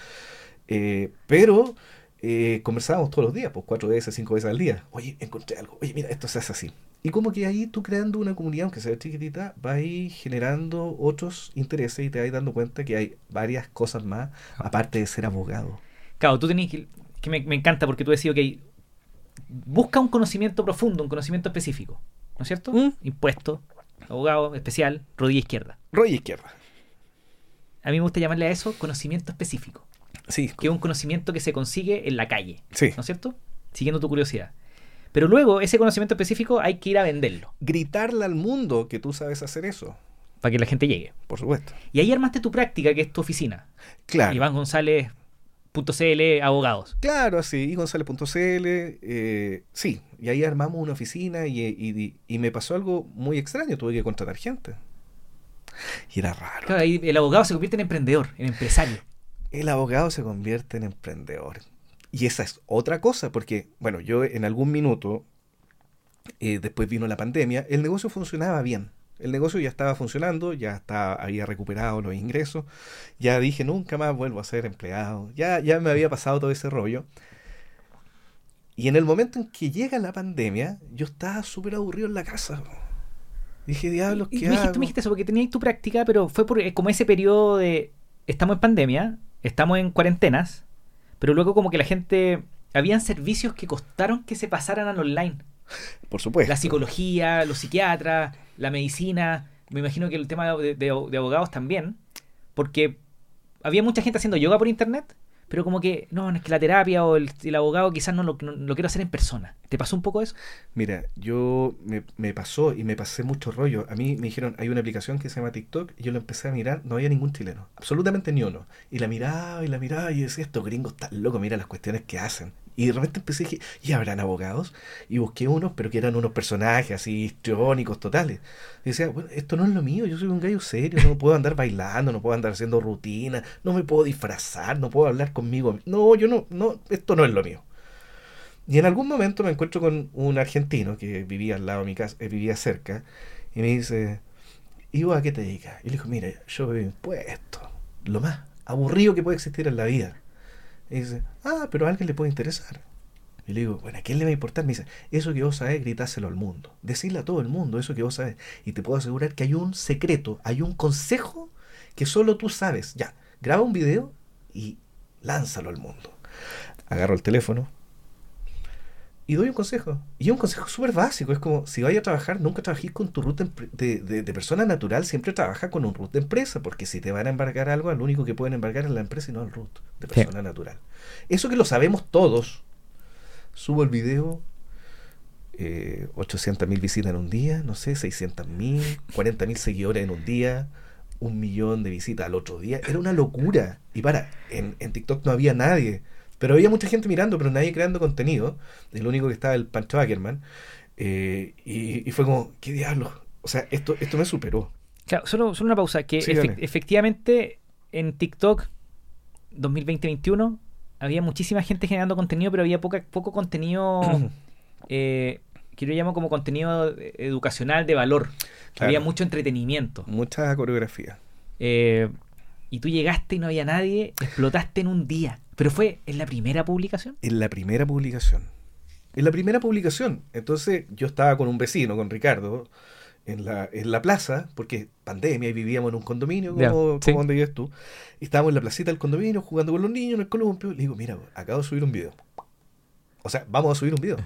Eh, pero eh, conversábamos todos los días pues cuatro veces cinco veces al día. Oye encontré algo. Oye mira esto se hace así y como que ahí tú creando una comunidad, aunque sea chiquitita, vas a ir generando otros intereses y te vas dando cuenta que hay varias cosas más, aparte de ser abogado. Claro, tú tenés que. que me, me encanta porque tú decís, ok, busca un conocimiento profundo, un conocimiento específico. ¿No es cierto? Mm. Impuesto, abogado, especial, rodilla izquierda. Roy izquierda. A mí me gusta llamarle a eso conocimiento específico, Sí, que es un conocimiento que se consigue en la calle, sí. ¿no es cierto? Siguiendo tu curiosidad. Pero luego ese conocimiento específico hay que ir a venderlo Gritarle al mundo que tú sabes hacer eso, para que la gente llegue. por supuesto. Y ahí armaste tu práctica, que es tu oficina. Claro. Iván González.cl, abogados. Claro, así, y González.cl, eh, sí, y ahí armamos una oficina y, y- y me pasó algo muy extraño, tuve que contratar gente. Y era raro. Claro, ahí el abogado se convierte en emprendedor, en empresario. El abogado se convierte en emprendedor. Y esa es otra cosa, porque, bueno, yo en algún minuto, eh, después vino la pandemia, el negocio funcionaba bien. El negocio ya estaba funcionando, ya estaba, había recuperado los ingresos, ya dije, nunca más vuelvo a ser empleado, ya, ya me había pasado todo ese rollo. Y en el momento en que llega la pandemia, yo estaba súper aburrido en la casa. Dije, diablos, Y ¿qué me dijiste, hago? me dijiste eso porque tenías tu práctica, pero fue por, eh, como ese periodo de estamos en pandemia, estamos en cuarentenas, pero luego como que la gente habían servicios que costaron que se pasaran al online. Por supuesto. La psicología, los psiquiatras, la medicina, me imagino que el tema de, de- de abogados también, porque había mucha gente haciendo yoga por internet, pero como que no, es que la terapia o el, el abogado quizás no lo, lo quiero hacer en persona. ¿Te pasó un poco eso? Mira, yo me, me pasó y me pasé mucho rollo. A mí me dijeron, hay una aplicación que se llama TikTok y yo la empecé a mirar, no había ningún chileno, absolutamente ni uno. Y la miraba y la miraba y decía, estos gringos están locos, mira las cuestiones que hacen. Y de repente empecé dije, ¿y habrán abogados? Y busqué unos, pero que eran unos personajes así histriónicos totales. Y decía, bueno, esto no es lo mío, yo soy un gallo serio, no puedo andar bailando, no puedo andar haciendo rutina, no me puedo disfrazar, no puedo hablar conmigo. No, yo no, no, esto no es lo mío. Y en algún momento me encuentro con un argentino que vivía al lado de mi casa, eh, vivía cerca, y me dice, ¿y vos a qué te dedicas? Y le digo, mira, yo veo impuestos, lo más aburrido que puede existir en la vida. Y dice, ah, pero a alguien le puede interesar. Y le digo, bueno, ¿a quién le va a importar? Me dice, eso que vos sabés, gritáselo al mundo. Decirle a todo el mundo eso que vos sabés. Y te puedo asegurar que hay un secreto, hay un consejo que solo tú sabes. Ya, graba un video y lánzalo al mundo. Agarro el teléfono y doy un consejo. Y es un consejo súper básico. Es como, si vayas a trabajar, nunca trabajéis con tu root de, de- de persona natural, siempre trabaja con un root de empresa, porque si te van a embargar algo, lo único que pueden embargar es la empresa y no el root de Sí. persona natural. Eso que lo sabemos todos. Subo el video, eh, 800.000 visitas en un día, no sé, 600.000, 40.000 seguidores en un día, un millón de visitas al otro día. Era una locura. Y para, en, en TikTok no había nadie. Pero había mucha gente mirando, pero nadie creando contenido. El único que estaba el Pancho Ackerman. Eh, y, y fue como, ¿qué diablos? O sea, esto, esto me superó. Claro, solo, solo una pausa. Que Sí, efectivamente en TikTok 2020-2021 había muchísima gente generando contenido, pero había poca, poco contenido [clears throat] eh, que yo llamo como contenido educacional de valor. Claro. Había mucho entretenimiento. Mucha coreografía. Eh, y tú llegaste y no había nadie, explotaste en un día. Pero fue en la primera publicación. En la primera publicación. En la primera publicación. Entonces yo estaba con un vecino, con Ricardo, en la, en la plaza, porque pandemia y vivíamos en un condominio como, sí. como donde vives tú. Y estábamos en la placita del condominio jugando con los niños en el columpio. Le digo, mira, acabo de subir un video. O sea, vamos a subir un video.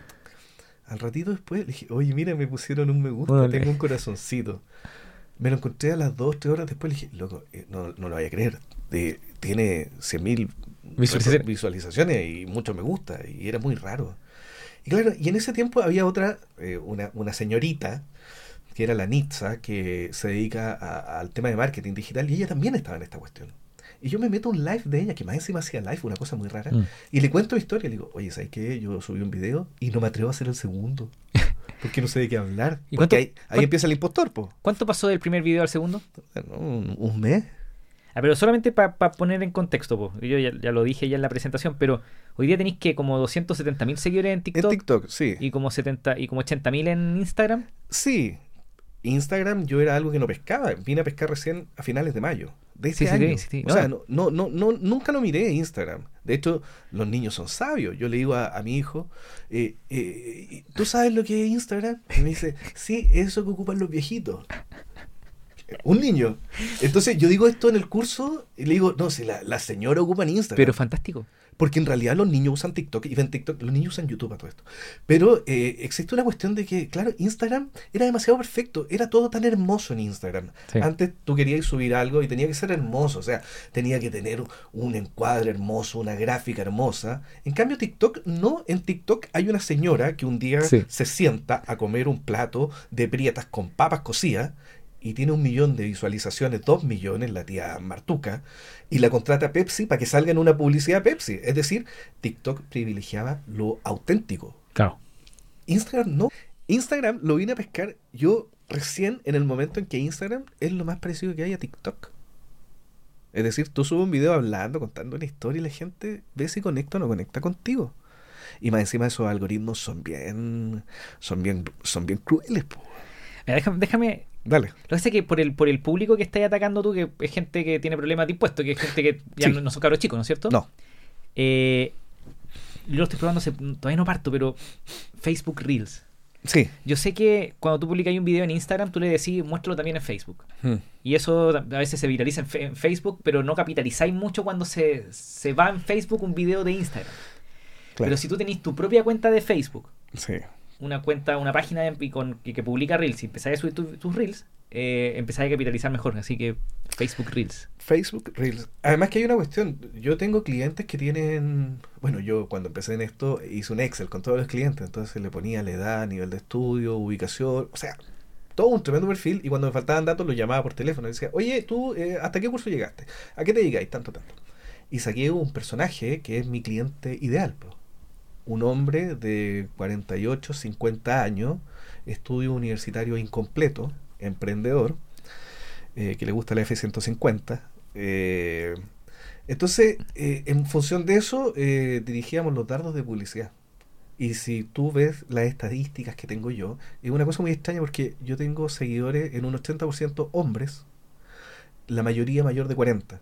Al ratito después le dije, oye, mira, me pusieron un me gusta, tengo un corazoncito. Me lo encontré a las 2, 3 horas después. Le dije, loco, eh, no, no lo vaya a creer. De- tiene 100.000 Visualizaciones. visualizaciones y muchos me gusta. Y era muy raro. Y claro, y en ese tiempo había otra, eh, una, una señorita, que era la Nitza, que se dedica a- al tema de marketing digital, y ella también estaba en esta cuestión. Y yo me meto un live de ella, que más encima hacía live, una cosa muy rara, Mm. y le cuento historia, le digo, oye, ¿sabes qué? Yo subí un video y no me atrevo a hacer el segundo. [laughs] Porque no sé de qué hablar. ¿Y Porque cuánto- ahí, ahí empieza el impostor, pues. ¿Cuánto pasó del primer video al segundo? Un, un mes. Ah, pero solamente para poner en contexto, po. yo ya, ya lo dije ya en la presentación, pero hoy día tenéis que como 270 mil seguidores en En TikTok, TikTok, sí. y como 70 y como 80 mil en Instagram. Sí. Instagram yo era algo que no pescaba. Vine a pescar recién a finales de mayo. De este sí, año. sí, sí. O No. sea, no, no, no, no- nunca lo miré Instagram. De hecho, los niños son sabios. Yo le digo a, a mi hijo, eh, eh, ¿tú sabes lo que es Instagram? Y me dice, sí, eso que ocupan los viejitos. Un niño. Entonces yo digo esto en el curso y le digo, no, si la, la señora ocupa en Instagram. Pero fantástico. Porque en realidad los niños usan TikTok y ven TikTok, los niños usan YouTube a todo esto. Pero eh, existe una cuestión de que, claro, Instagram era demasiado perfecto, era todo tan hermoso en Instagram. Sí. Antes tú querías subir algo y tenía que ser hermoso, o sea, tenía que tener un encuadre hermoso, una gráfica hermosa. En cambio, TikTok no, en TikTok hay una señora que un día Sí. se sienta a comer un plato de prietas con papas cocidas y tiene un millón de visualizaciones, dos millones, la tía Martuca, y la contrata Pepsi para que salga en una publicidad Pepsi. Es decir, TikTok privilegiaba lo auténtico. Claro. Instagram no. Instagram lo vine a pescar yo recién en el momento en que Instagram es lo más parecido que hay a TikTok. Es decir, tú subes un video hablando, contando una historia y la gente ve si conecta o no conecta contigo. Y más encima esos algoritmos son bien, son bien, son bien crueles. po. Mira, déjame, déjame- Dale. Lo que pasa es que por el, por el público que estáis atacando tú, que es gente que tiene problemas de impuestos, que es gente que ya Sí. no, no son cabros chicos, ¿no es cierto? No. Eh, yo lo estoy probando, todavía no parto, pero Facebook Reels. Sí. Yo sé que cuando tú publicas un video en Instagram, tú le decís, muéstralo también en Facebook. Y eso a veces se viraliza en Facebook, pero no capitalizáis mucho cuando se, se va en Facebook un video de Instagram. Claro. Pero si tú tenés tu propia cuenta de Facebook, Sí. Una cuenta, una página y con, que, publica Reels y empezáis a subir tu- tus Reels, eh, empezáis a capitalizar mejor. Así que Facebook Reels. Facebook Reels. Además que hay una cuestión. Yo tengo clientes que tienen. Bueno, yo cuando empecé en esto hice un Excel con todos los clientes. Entonces le ponía la edad, nivel de estudio, ubicación. O sea, todo un tremendo perfil. Y cuando me faltaban datos los llamaba por teléfono. Y decía, oye, tú, eh, ¿hasta qué curso llegaste? ¿A qué te dedicáis? Tanto, tanto. Y saqué un personaje que es mi cliente ideal. po. Un hombre de 48, 50 años, estudio universitario incompleto, emprendedor, eh, que le gusta la F-150. eh, entonces, eh, en función de eso, dirigíamos los dardos de publicidad. Y si tú ves las estadísticas que tengo yo, es una cosa muy extraña porque yo tengo seguidores en un 80% hombres, la mayoría mayor de 40.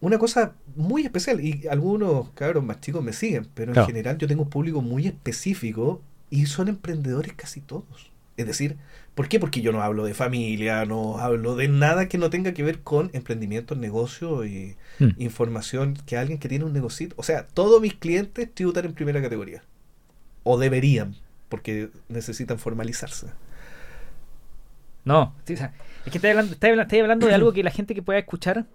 Una cosa muy especial, y algunos cabros más chicos me siguen, pero Claro. en general yo tengo un público muy específico y son emprendedores casi todos. Es decir, ¿por qué? Porque yo no hablo de familia, no hablo de nada que no tenga que ver con emprendimiento, negocio y Hmm. información que alguien que tiene un negocio. O sea, todos mis clientes tributan en primera categoría. O deberían, porque necesitan formalizarse. No, es que hablando, estáis hablando de algo que la gente que pueda escuchar,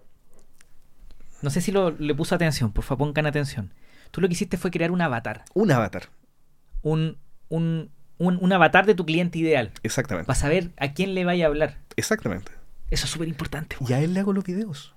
no sé si lo, le puso atención, por favor pongan atención. Tú lo que hiciste fue crear un avatar, Un avatar, un, un, un, un avatar de tu cliente ideal, exactamente. para saber a quién le vaya a hablar. Exactamente. Eso es súper importante. Y a él le hago los videos.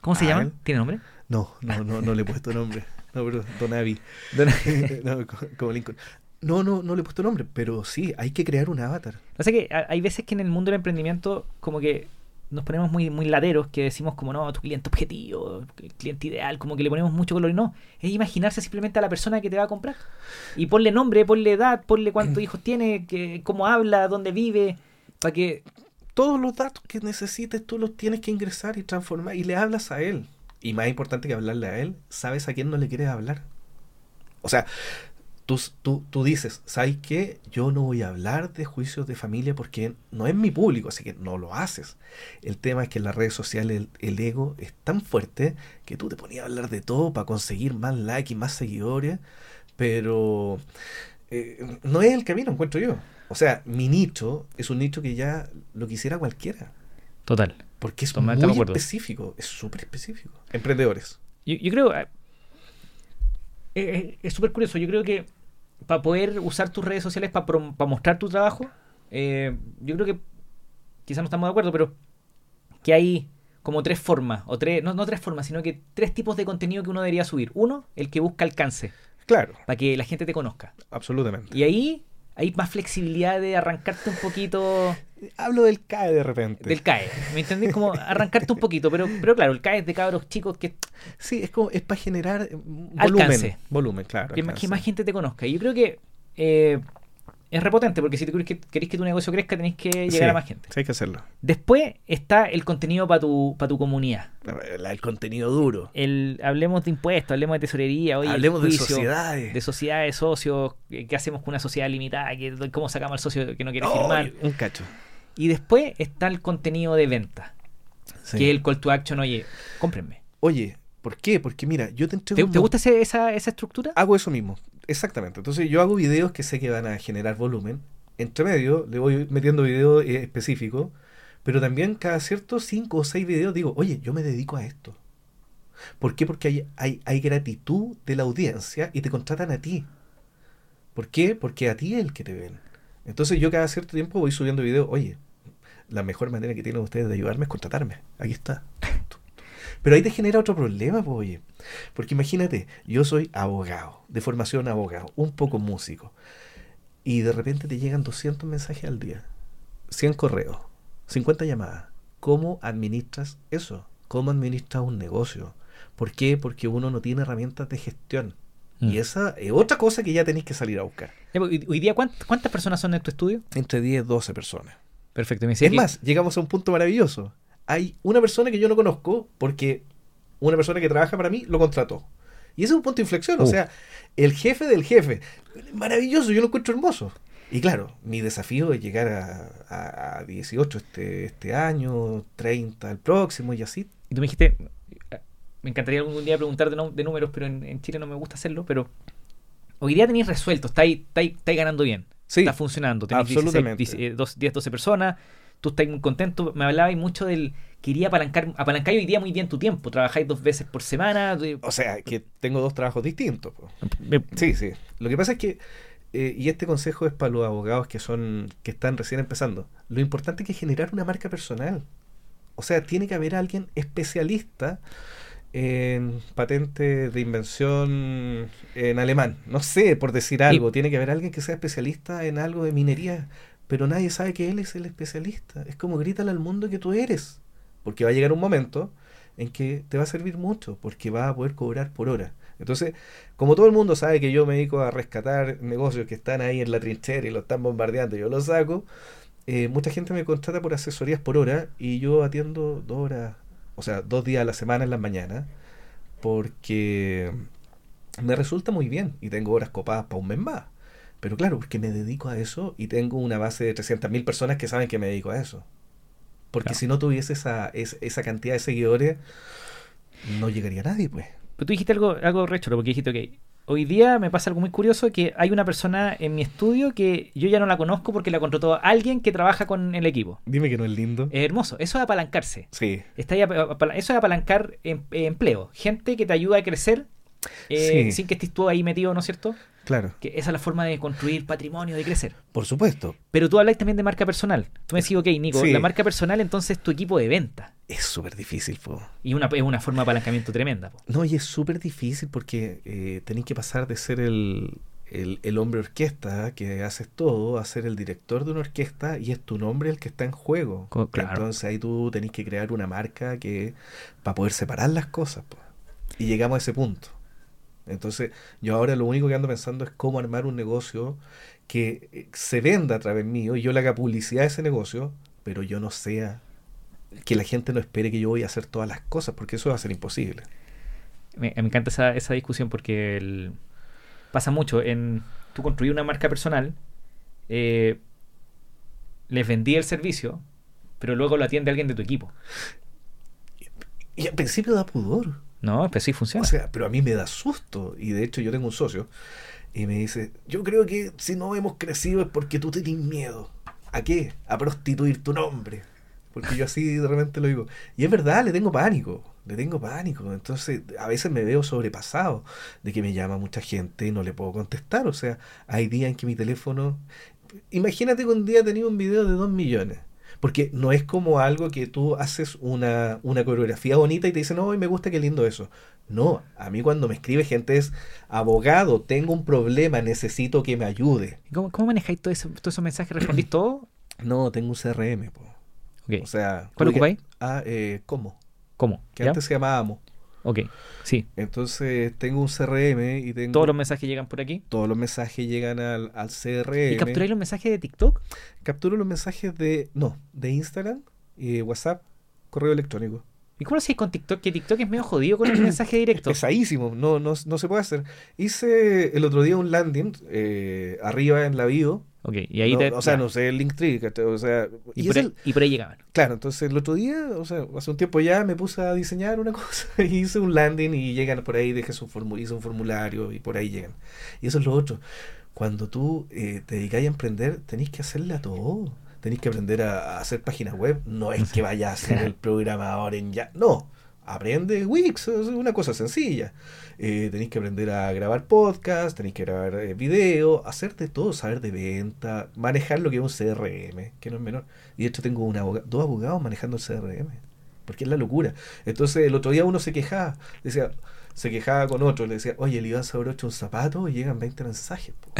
¿Cómo se ¿A llama? ¿Tiene nombre? No, no, no, no le he puesto nombre. No, pero Don Avi. [laughs] [laughs] no, co- como Lincoln. No, no, no le he puesto nombre, pero sí, hay que crear un avatar. O sea que ha- hay veces que en el mundo del emprendimiento como que nos ponemos muy, muy laderos que decimos como no, tu cliente objetivo, cliente ideal, como que le ponemos mucho color y no. Es imaginarse simplemente a la persona que te va a comprar. Y ponle nombre, ponle edad, ponle cuántos hijos tiene, que, cómo habla, dónde vive, para que... Todos los datos que necesites tú los tienes que ingresar y transformar y le hablas a él. Y más importante que hablarle a él, sabes a quién no le quieres hablar. O sea, tú, tú, tú dices, ¿sabes qué? Yo no voy a hablar de juicios de familia porque no es mi público, así que no lo haces. El tema es que en las redes sociales el, el ego es tan fuerte que tú te ponías a hablar de todo para conseguir más likes y más seguidores, pero eh, no es el camino, encuentro yo. O sea, mi nicho es un nicho que ya lo quisiera cualquiera. Total. Porque es Totalmente muy específico, es súper específico. Emprendedores. Yo, yo creo. Eh, eh, es súper curioso. Yo creo que para poder usar tus redes sociales para mostrar tu trabajo, eh, yo creo que quizás no estamos de acuerdo, pero que hay como tres formas, o tres, no, no tres formas, sino que tres tipos de contenido que uno debería subir. Uno, el que busca alcance, Claro, para que la gente te conozca. absolutamente. Y ahí hay más flexibilidad de arrancarte un poquito Hablo del CAE de repente. del CAE. ¿Me entendés? Como arrancarte un poquito, pero, pero claro, el CAE es de cabros chicos que Sí, es como es para generar eh, volumen. Alcance. Volumen, claro. que, más- alcance. que más gente te conozca. Y yo creo que eh, es repotente, porque si tú querés que, querés que tu negocio crezca, tenés que llegar Sí, a más gente. Sí, hay que hacerlo. Después está el contenido para tu, para tu comunidad. La- El contenido duro. El, hablemos de impuestos, hablemos de tesorería, oye, Hablemos de sociedades. de sociedades, socios, qué qué hacemos con una sociedad limitada, qué- cómo sacamos al socio que no quiere Oh, firmar. un cacho. Y después está el contenido de venta, Sí. que es el call to action, oye, cómprenme. Oye, ¿por qué? Porque mira, yo te entrego ¿Te, un te mon- gusta ese- esa, esa estructura? Hago eso mismo, exactamente. Entonces yo hago videos que sé que van a generar volumen. Entre medio le voy metiendo videos eh, específicos, pero también cada ciertos cinco o seis videos digo, oye, yo me dedico a esto. ¿Por qué? Porque hay, hay, hay gratitud de la audiencia y te contratan a ti. ¿Por qué? Porque a ti es el que te ven. Entonces yo cada cierto tiempo voy subiendo videos, oye, la mejor manera que tienen ustedes de ayudarme es contratarme. Aquí está. Pero ahí te genera otro problema, po, oye. Porque imagínate, yo soy abogado, de formación abogado, un poco músico. Y de repente te llegan 200 mensajes al día, 100 correos, 50 llamadas. ¿Cómo administras eso? ¿Cómo administras un negocio? ¿Por qué? Porque uno no tiene herramientas de gestión. Mm. Y esa es otra cosa que ya tenéis que salir a buscar. Pues, Hoy día, ¿cuánt- ¿cuántas personas son en tu estudio? Entre 10 12 personas. Perfecto. Me Es que- más, llegamos a un punto maravilloso. Hay una persona que yo no conozco porque una persona que trabaja para mí lo contrató. Y ese es un punto de inflexión. O Uh. sea, el jefe del jefe. Maravilloso, yo lo encuentro hermoso. Y claro, mi desafío es llegar a, a- a 18 este, este año, 30 el próximo y así. Y tú me dijiste, eh, me encantaría algún día preguntar de, números, pero en, en Chile no me gusta hacerlo, pero hoy día tenéis resuelto, estáis, estáis, estáis ganando bien, Sí, está funcionando, tenéis 16, absolutamente. 10, eh, dos- 10, 12 personas, tú estás muy contento, me hablabais mucho del, quería apalancar, apalancar hoy día muy bien tu tiempo, trabajáis dos veces por semana, O sea, que tengo dos trabajos distintos. po. Sí, sí. Lo que pasa es que, eh, y este consejo es para los abogados que son, que están recién empezando. Lo importante es que generar una marca personal. O sea, tiene que haber alguien especialista en patente de invención en alemán. No sé, por decir algo. Tiene que haber alguien que sea especialista en algo de minería. Pero nadie sabe que él es el especialista. Es como grítale al mundo que tú eres. Porque va a llegar un momento en que te va a servir mucho, porque vas a poder cobrar por hora. Entonces, como todo el mundo sabe que yo me dedico a rescatar negocios que están ahí en la trinchera y lo están bombardeando, yo los saco, eh, mucha gente me contrata por asesorías por hora y yo atiendo dos horas, o sea, dos días a la semana en las mañanas, porque me resulta muy bien y tengo horas copadas para un mes más. Pero claro, porque me dedico a eso y tengo una base de 300.000 personas que saben que me dedico a eso. Porque Claro. si no tuviese esa, es- esa cantidad de seguidores, no llegaría nadie, pues. Pero tú dijiste algo, algo re chulo, porque dijiste, ok, hoy día me pasa algo muy curioso, que hay una persona en mi estudio que yo ya no la conozco porque la contrató alguien que trabaja con el equipo. Dime que no es lindo. Es hermoso, eso es apalancarse. Sí, Está ahí eso es apalancar em- empleo. Gente que te ayuda a crecer eh, Sí. sin que estés tú ahí metido, ¿no es cierto? Claro. Que esa es la forma de construir patrimonio, de crecer. Por supuesto. Pero tú habláis también de marca personal. Tú me decís, ok, Nico, Sí. la marca personal entonces es tu equipo de venta. Es súper difícil, po. Y una, es una forma de apalancamiento tremenda. po. No, y es súper difícil porque eh, tenés que pasar de ser el, el, el hombre orquesta que haces todo a ser el director de una orquesta y es tu nombre el que está en juego. Claro. Entonces ahí tú tenés que crear una marca que para poder separar las cosas. po. Y llegamos a ese punto. Entonces yo ahora lo único que ando pensando es cómo armar un negocio que eh, se venda a través mío y yo le haga publicidad a ese negocio, pero yo no sea que la gente no espere que yo voy a hacer todas las cosas, porque eso va a ser imposible. Me, me encanta esa, esa discusión porque el, pasa mucho. En, tú construís una marca personal, eh, les vendí el servicio, pero luego lo atiende alguien de tu equipo. Y al principio da pudor. No, pero sí funciona. O sea, pero a mí me da susto. Y de hecho yo tengo un socio y me dice, yo creo que si no hemos crecido es porque tú tenés miedo. ¿A qué? A prostituir tu nombre. Porque yo así de repente lo digo. Y es verdad, le tengo pánico. Le tengo pánico. Entonces, a veces me veo sobrepasado de que me llama mucha gente y no le puedo contestar. O sea, hay días en que mi teléfono. Imagínate que un día tenía un video de dos millones. Porque no es como algo que tú haces una, una coreografía bonita y te dicen, no, me gusta, qué lindo eso. No, a mí cuando me escribe gente es abogado, tengo un problema, necesito que me ayude. ¿Cómo, cómo manejáis todo eso, todos esos mensajes? ¿Respondís [clears throat] todo? No, tengo un CRM. Po. O sea, ¿Cuál ocupáis? Ah, eh, ¿cómo? ¿Cómo? Que ¿Ya? antes se llamaba Amo. Ok, sí. Entonces tengo un CRM y tengo Todos los mensajes llegan por aquí. todos los mensajes llegan al, al CRM. ¿Y capturáis los mensajes de TikTok? Capturo los mensajes de no, de Instagram, y WhatsApp, correo electrónico. ¿Y cómo lo hacéis con TikTok? Que TikTok es medio jodido con el [clears throat] mensaje directo. Pesadísimo, no, no, no se puede hacer. Hice el otro día un landing eh, arriba en la bio. Ok, y ahí No, te. o sea, ya. no sé el link tree, ¿cachai? o sea, Y, y por ahí, el- y por ahí llegaban. Claro, entonces el otro día, o sea, hace un tiempo ya me puse a diseñar una [laughs] cosa y hice un landing y llegan por ahí, dejé su formu- hice un formulario y por ahí llegan. Y eso es lo otro. Cuando tú eh, te dedicas a emprender, tenés que hacerle a todo. Tenés que aprender a, a hacer páginas web. No es que vayas a ser el programador en ya. No. Aprende Wix, es una cosa sencilla. Eh, tenéis que aprender a grabar podcast, tenéis que grabar eh, video, hacer de todo, saber de venta, manejar lo que es un CRM, que no es menor. Y de hecho tengo un aboga- dos abogados manejando el CRM, porque es la locura. Entonces el otro día uno se quejaba, decía, se quejaba con otro, le decía, oye, el Iván se abrocha un zapato y llegan 20 mensajes. po".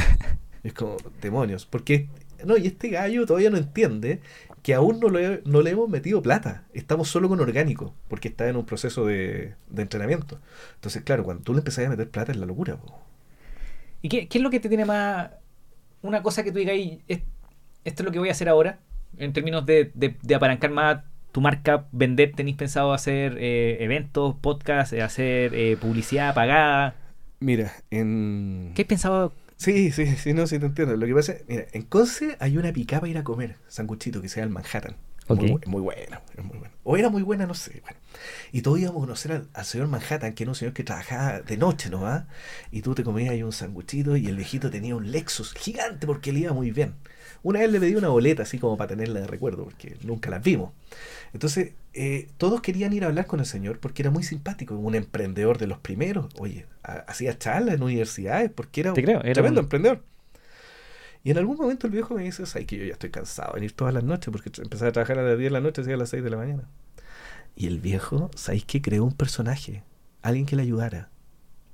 Y [laughs] es como, demonios, porque... No, y este gallo todavía no entiende que aún no, le, no le hemos metido plata. Estamos solo con orgánico, porque está en un proceso de, de entrenamiento. Entonces, claro, cuando tú le empezás a meter plata es la locura. po. ¿Y qué, qué es lo que te tiene más. Una cosa que tú digas, "Ey, es- esto es lo que voy a hacer ahora? En términos de, de, de apalancar más tu marca, vender, ¿tenéis pensado hacer eh, eventos, podcasts, eh, hacer eh, publicidad pagada? Mira, en... ¿Qué has pensado? Sí, sí, sí, no, sí te entiendo. Lo que pasa es, mira, en Conce hay una picada para ir a comer, sanguchito, que se llama el Manhattan. Ok. Muy, muy buena, es muy buena. O era muy buena, no sé. Bueno. Y todos íbamos a conocer al, al señor Manhattan, que era un señor que trabajaba de noche, ¿no? va? Y tú te comías ahí un sanguchito y el viejito tenía un Lexus gigante porque le iba muy bien. Una vez le pedí una boleta así como para tenerla de recuerdo, porque nunca las vimos. Entonces, eh, todos querían ir a hablar con el señor porque era muy simpático, un emprendedor de los primeros. Oye, ha- hacía charlas en universidades porque era Te creo, era tremendo un- emprendedor. Y en algún momento el viejo me dice, ay que yo ya estoy cansado de venir todas las noches porque empezaba a trabajar a las 10 de la noche y a las 6 de la mañana. Y el viejo, ¿sabéis que creó un personaje? Alguien que le ayudara.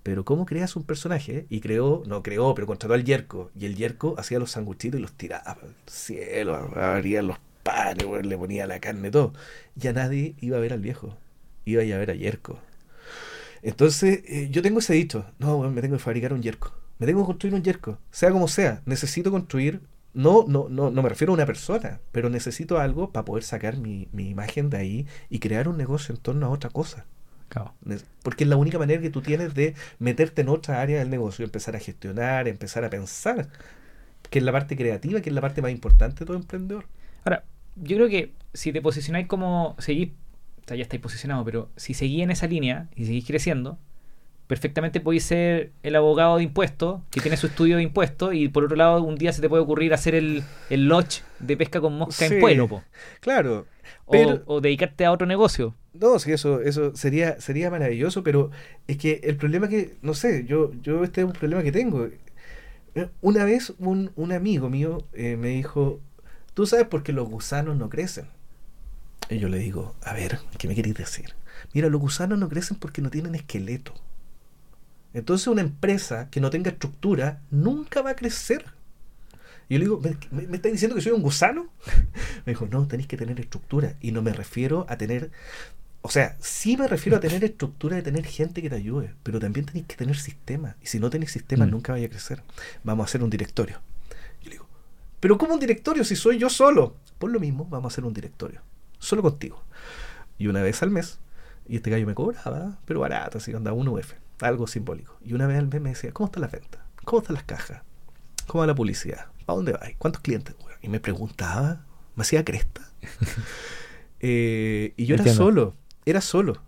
Pero ¿cómo creas un personaje? Y creó, no creó, pero contrató al Yerko. Y el Yerko hacía los sanguchitos y los tiraba al cielo, abría los weón, le ponía la carne, todo. Ya nadie iba a ver al viejo. Iba a ir a ver a Yerko. Entonces, eh, yo tengo ese dicho. No, me tengo que fabricar un Yerko. Me tengo que construir un Yerko. Sea como sea, necesito construir. No, no, no, no me refiero a una persona, pero necesito algo para poder sacar mi, mi imagen de ahí y crear un negocio en torno a otra cosa. Claro. Porque es la única manera que tú tienes de meterte en otra área del negocio, empezar a gestionar, empezar a pensar, que es la parte creativa, que es la parte más importante de todo emprendedor. Ahora, yo creo que si te posicionáis como seguís, o sea, ya estáis posicionados, pero si seguís en esa línea y seguís creciendo, perfectamente podéis ser el abogado de impuestos que tiene su estudio de impuestos y por otro lado un día se te puede ocurrir hacer el, el lodge de pesca con mosca Sí. en Pueblo, po. Claro, O, pero o dedicarte a otro negocio. no, sí, eso, eso sería, sería maravilloso, pero es que el problema que, no sé, yo, yo este es un problema que tengo. Eh, Una vez un, un amigo mío eh, me dijo, ¿tú sabes por qué los gusanos no crecen? Y yo le digo, a ver, ¿qué me queréis decir? Mira, los gusanos no crecen porque no tienen esqueleto. Entonces una empresa que no tenga estructura nunca va a crecer. Y yo le digo, ¿me, me, me estáis diciendo que soy un gusano? [laughs] Me dijo, no, tenéis que tener estructura. Y no me refiero a tener... O sea, sí me refiero a tener estructura de tener gente que te ayude, pero también tenéis que tener sistema. Y si no tenéis sistema, Mm. nunca vaya a crecer. Vamos a hacer un directorio. ¿Pero cómo un directorio si soy yo solo? Por lo mismo, vamos a hacer un directorio. Solo contigo. Y una vez al mes, y este gallo me cobraba, pero barato, así, anda un UF, algo simbólico. Y una vez al mes me decía, ¿cómo está la venta? ¿Cómo están las cajas? ¿Cómo va la publicidad? ¿A dónde vais? ¿Cuántos clientes? Y me preguntaba, me hacía cresta. [laughs] Eh, y yo era solo, era solo.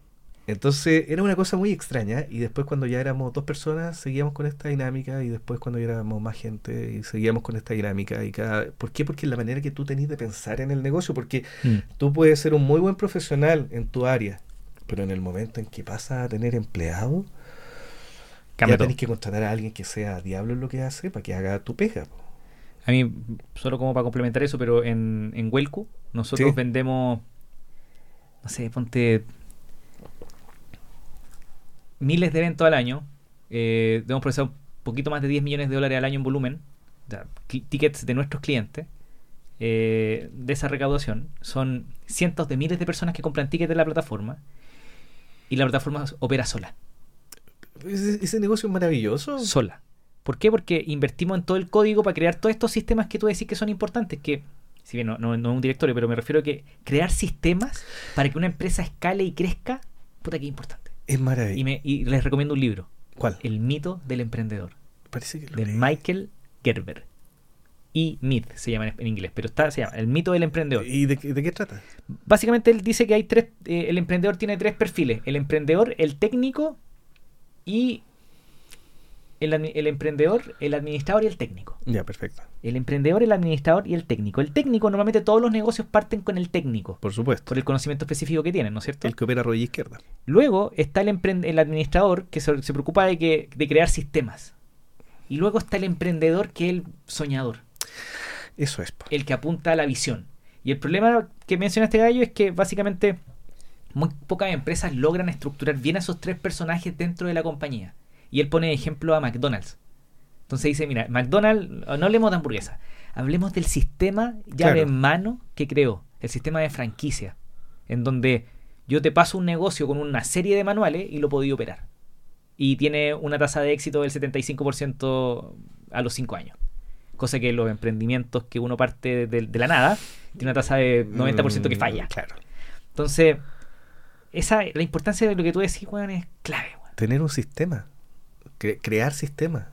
Entonces era una cosa muy extraña y después cuando ya éramos dos personas seguíamos con esta dinámica y después cuando ya éramos más gente y seguíamos con esta dinámica y cada... ¿Por qué? Porque es la manera que tú tenés de pensar en el negocio, porque Mm. tú puedes ser un muy buen profesional en tu área, pero en el momento en que pasas a tener empleado, Cambia ya tenés que contratar a alguien que sea diablo en lo que hace para que haga tu pega. po. A mí, solo como para complementar eso, pero en, en Huelcu nosotros Sí. vendemos, no sé, ponte miles de eventos al año. Eh, debemos procesar un poquito más de 10 millones de dólares al año en volumen. tickets de nuestros clientes. eh, de esa recaudación son cientos de miles de personas que compran tickets de la plataforma y la plataforma opera sola. Ese, ese negocio es maravilloso. sola. ¿Por qué? Porque invertimos en todo el código para crear todos estos sistemas que tú decís que son importantes, que si bien no, no, no es un directorio, pero me refiero a que crear sistemas para que una empresa escale y crezca, puta que es importante. Es maravilloso. Y, me, y les recomiendo un libro, ¿Cuál? El mito del emprendedor, Parece que lo de leí. Michael Gerber. Y Myth se llama en, en inglés, pero está, se llama El mito del emprendedor. ¿Y de, qué- de qué trata? Básicamente él dice que hay tres, eh, el emprendedor tiene tres perfiles, el emprendedor, el técnico y el, emprendedor, el administrador y el técnico. Ya, perfecto. El emprendedor, el administrador y el técnico. El técnico, normalmente todos los negocios parten con el técnico, Por supuesto. por el conocimiento específico que tienen, ¿no es cierto? El que opera rodilla izquierda. Luego está el, el administrador que se, se preocupa de, que, de crear sistemas. Y luego está el emprendedor que es el soñador, Eso es. el que apunta a la visión. Y el problema que menciona este gallo es que básicamente muy pocas empresas logran estructurar bien a esos tres personajes dentro de la compañía. Y él pone de ejemplo a McDonald's. Entonces dice, mira, McDonald's, no hablemos de hamburguesa, hablemos del sistema llave Claro. en mano que creó, el sistema de franquicia, en donde yo te paso un negocio con una serie de manuales y lo podía operar. Y tiene una tasa de éxito del 75% a los 5 años. Cosa que los emprendimientos que uno parte de, de la nada, tiene una tasa de 90% que Mm, falla. Claro. Entonces, esa, la importancia de lo que tú decís, weón, es clave. Tener un sistema. Cre- crear sistemas.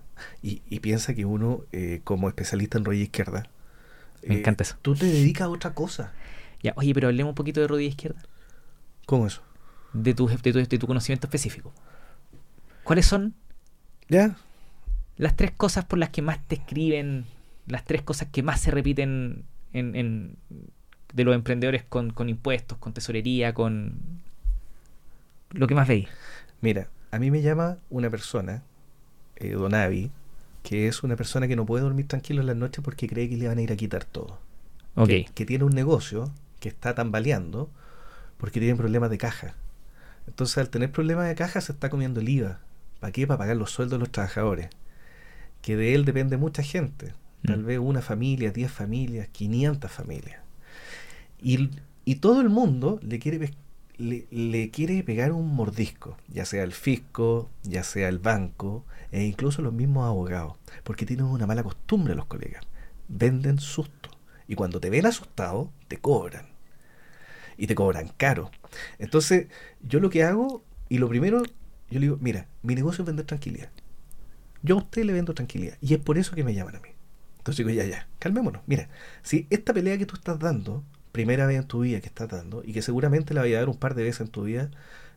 Y, y piensa que uno, eh, como especialista en rodilla izquierda, Me eh, encanta eso. Tú te dedicas a otra cosa. Ya, oye, pero hablemos un poquito de rodilla izquierda. ¿Cómo eso? De tu, de tu, de tu conocimiento específico. ¿Cuáles son ¿Ya? las tres cosas por las que más te escriben, las tres cosas que más se repiten en, en- de los emprendedores con, con impuestos, con tesorería, con lo que más veis? Mira, a mí me llama una persona, eh, Don Avi, que es una persona que no puede dormir tranquilo en las noches porque cree que le van a ir a quitar todo. Ok. Que, que tiene un negocio que está tambaleando porque tiene problemas de caja. Entonces, al tener problemas de caja, se está comiendo el IVA. ¿Para qué? Para pagar los sueldos de los trabajadores. Que de él depende mucha gente. Tal Mm. vez una familia, 10 familias, 500 familias. Y, y todo el mundo le quiere, le, le quiere pegar un mordisco, ya sea el fisco, ya sea el banco, e incluso los mismos abogados, porque tienen una mala costumbre los colegas. Venden susto. Y cuando te ven asustado, te cobran. Y te cobran caro. Entonces, yo lo que hago, y lo primero, yo le digo, mira, mi negocio es vender tranquilidad. Yo a usted le vendo tranquilidad. Y es por eso que me llaman a mí. Entonces digo, ya, ya, calmémonos. Mira, si esta pelea que tú estás dando, primera vez en tu vida que estás dando, y que seguramente la voy a dar un par de veces en tu vida,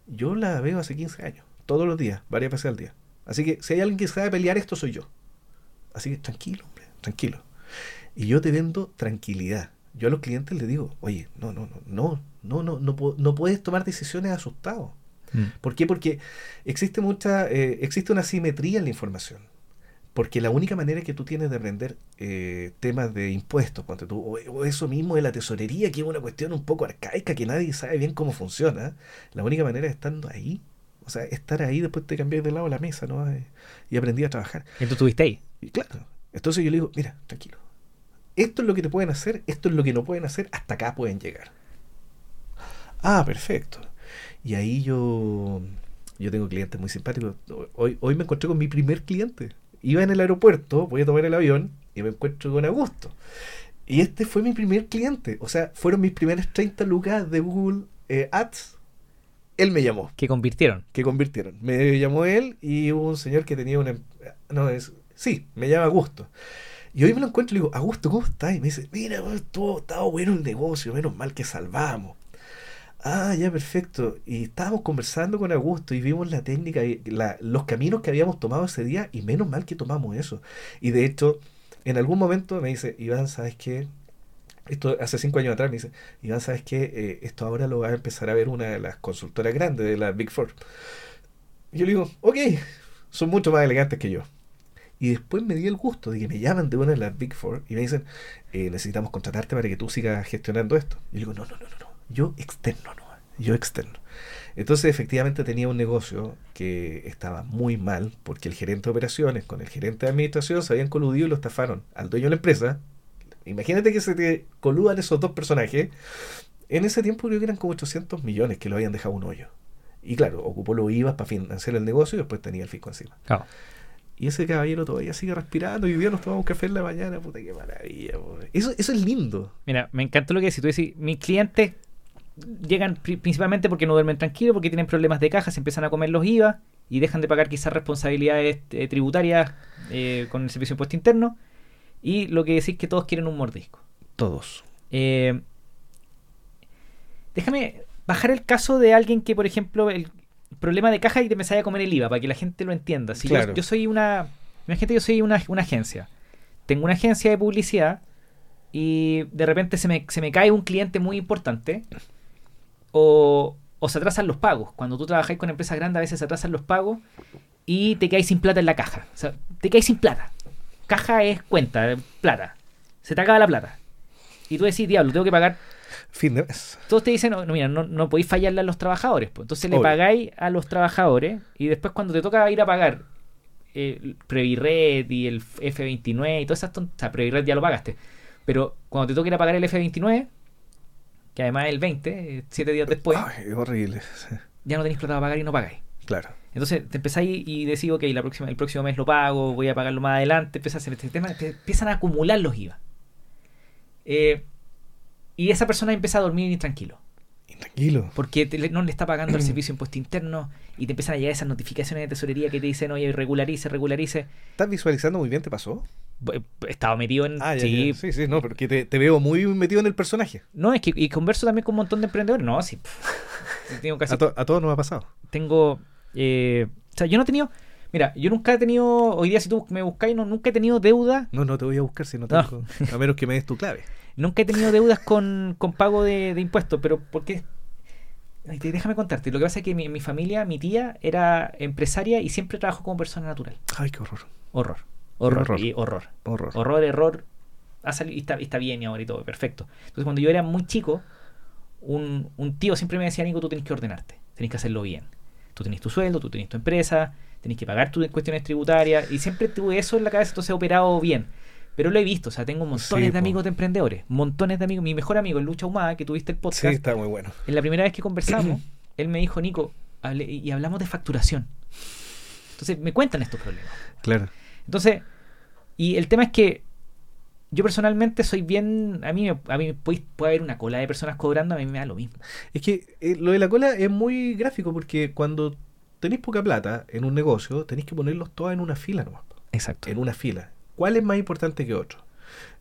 yo la veo hace 15 años, todos los días, varias veces al día. Así que si hay alguien que sabe pelear, esto soy yo. Así que tranquilo, hombre, tranquilo. Y yo te vendo tranquilidad. Yo a los clientes les digo, oye, no, no, no, no, no, no, no, no puedes tomar decisiones asustado. Mm. ¿Por qué? Porque existe mucha, eh, existe una simetría en la información. Porque la única manera que tú tienes de aprender eh, temas de impuestos, ponte tú, o, o eso mismo de la tesorería, que es una cuestión un poco arcaica, que nadie sabe bien cómo funciona, la única manera es estando ahí. O sea, estar ahí después te cambias de lado la mesa, ¿no? Eh, Y aprendí a trabajar. ¿Y tú estuviste ahí? Y claro, entonces yo le digo, mira, tranquilo. Esto es lo que te pueden hacer, esto es lo que no pueden hacer, hasta acá pueden llegar. Ah, perfecto. Y ahí yo, yo tengo clientes muy simpáticos. Hoy, hoy me encontré con mi primer cliente. Iba en el aeropuerto, voy a tomar el avión y me encuentro con Augusto. Y este fue mi primer cliente. O sea, fueron mis primeras 30 lucas de Google eh, Ads. Él me llamó Que convirtieron. que convirtieron. Me llamó él y hubo un señor que tenía una... em- No, es Sí, me llama Augusto. Y hoy me lo encuentro y le digo, Augusto, ¿cómo estás? Y me dice, mira, todo estaba bueno el negocio, menos mal que salvamos. Ah, ya, perfecto. Y estábamos conversando con Augusto y vimos la técnica y la- los caminos que habíamos tomado ese día y menos mal que tomamos eso. Y de hecho, en algún momento me dice, Iván, ¿sabes qué? Esto hace cinco años atrás me dice, Iván, ¿sabes qué? Eh, esto ahora lo va a empezar a ver una de las consultoras grandes de la Big Four. Yo le digo, ok, son mucho más elegantes que yo. Y después me di el gusto de que me llaman de una de las Big Four y me dicen, eh, necesitamos contratarte para que tú sigas gestionando esto. Y yo digo, no, no, no, no, no, yo externo, no, yo externo. Entonces efectivamente tenía un negocio que estaba muy mal porque el gerente de operaciones con el gerente de administración se habían coludido y lo estafaron al dueño de la empresa. Imagínate que se te coludan esos dos personajes. En ese tiempo creo que eran como 800 millones que lo habían dejado un hoyo. Y claro, ocupó los IVA para financiar el negocio y después tenía el fisco encima. Claro. Y ese caballero todavía sigue respirando y hoy día nos tomamos café en la mañana. Puta, qué maravilla. Eso, eso es lindo. Mira, me encantó lo que decís. Tú decís, mis clientes llegan pri- principalmente porque no duermen tranquilos, porque tienen problemas de caja, se empiezan a comer los IVA y dejan de pagar quizás responsabilidades eh, tributarias eh, con el servicio de impuesto interno. Y lo que decís que todos quieren un mordisco. Todos. Eh, déjame bajar el caso de alguien que, por ejemplo, el problema de caja y te empezáis a comer el IVA, para que la gente lo entienda. Si yo- Claro. yo, soy una. Imagínate, yo soy una, una agencia. Tengo una agencia de publicidad y de repente se me, se me cae un cliente muy importante o, o se atrasan los pagos. Cuando tú trabajáis con empresas grandes, a veces se atrasan los pagos y te caes sin plata en la caja. O sea, te caes sin plata. Caja es cuenta, plata. Se te acaba la plata. Y tú decís, diablo, tengo que pagar Fin de mes. todos te dicen, no, no, mira, no, no podéis fallarle a los trabajadores. Pues. Entonces le pagáis a los trabajadores y después cuando te toca ir a pagar eh, el Previred y el F29 y todas esas tontas, o sea, Previred ya lo pagaste. Pero cuando te toca ir a pagar el F29, que además es el 20, eh, siete días después, Ay, horrible. Ya no tenéis plata para pagar y no pagáis. Claro. Entonces te empezáis y decís, ok, la próxima, el próximo mes lo pago, voy a pagarlo más adelante, empieza a hacer este tema, te empiezan a acumular los IVA. Eh, y esa persona empieza a dormir intranquilo. Intranquilo. Porque te- no le está pagando el [clears throat] servicio de impuesto interno y te empiezan a llegar esas notificaciones de tesorería que te dicen, oye, regularice, regularice. ¿Estás visualizando muy bien? ¿Te pasó? Bu- Estaba metido en... Ah, ya, sí, ya. sí, sí, no, porque te, te veo muy metido en el personaje. No, es que y converso también con un montón de emprendedores. No, sí, [laughs] tengo casi... A, to- a todos nos ha pasado. Tengo... eh, o sea, yo no he tenido... Mira, yo nunca he tenido... Hoy día si tú me buscáis, no, nunca he tenido deuda. No, no te voy a buscar si no No. tengo. A menos que me des tu clave. [laughs] Nunca he tenido deudas con, con pago de, de impuestos, pero porque... Ay, te- Déjame contarte. Lo que pasa es que mi, mi familia, mi tía, era empresaria y siempre trabajó como persona natural. Ay, qué horror. Horror. Horror. Horror. Y horror. Horror. Horror, error. Ha salido, y está, y está bien y ahora y todo, perfecto. Entonces, cuando yo era muy chico, un, un tío siempre me decía, Nico, tú tenés que ordenarte, tenés que hacerlo bien. Tú tenés tu sueldo, tú tenés tu empresa, tenés que pagar tus cuestiones tributarias, y siempre tuve eso en la cabeza, entonces he operado bien. Pero lo he visto, o sea, tengo montones Sí, de po. amigos de emprendedores, montones de amigos. Mi mejor amigo, el Lucha Humada, que tuviste el Sí, podcast, está muy bueno. en la primera vez que conversamos, [clears throat] él me dijo, Nico, y hablamos de facturación. Entonces, me cuentan estos problemas. Claro. Entonces, y el tema es que yo personalmente soy bien. A mí, a mí puede, puede haber una cola de personas cobrando, a mí me da lo mismo. Es que eh, lo de la cola es muy gráfico porque cuando tenéis poca plata en un negocio, tenéis que ponerlos todos en una fila nomás. Exacto. En una fila. ¿Cuál es más importante que otro?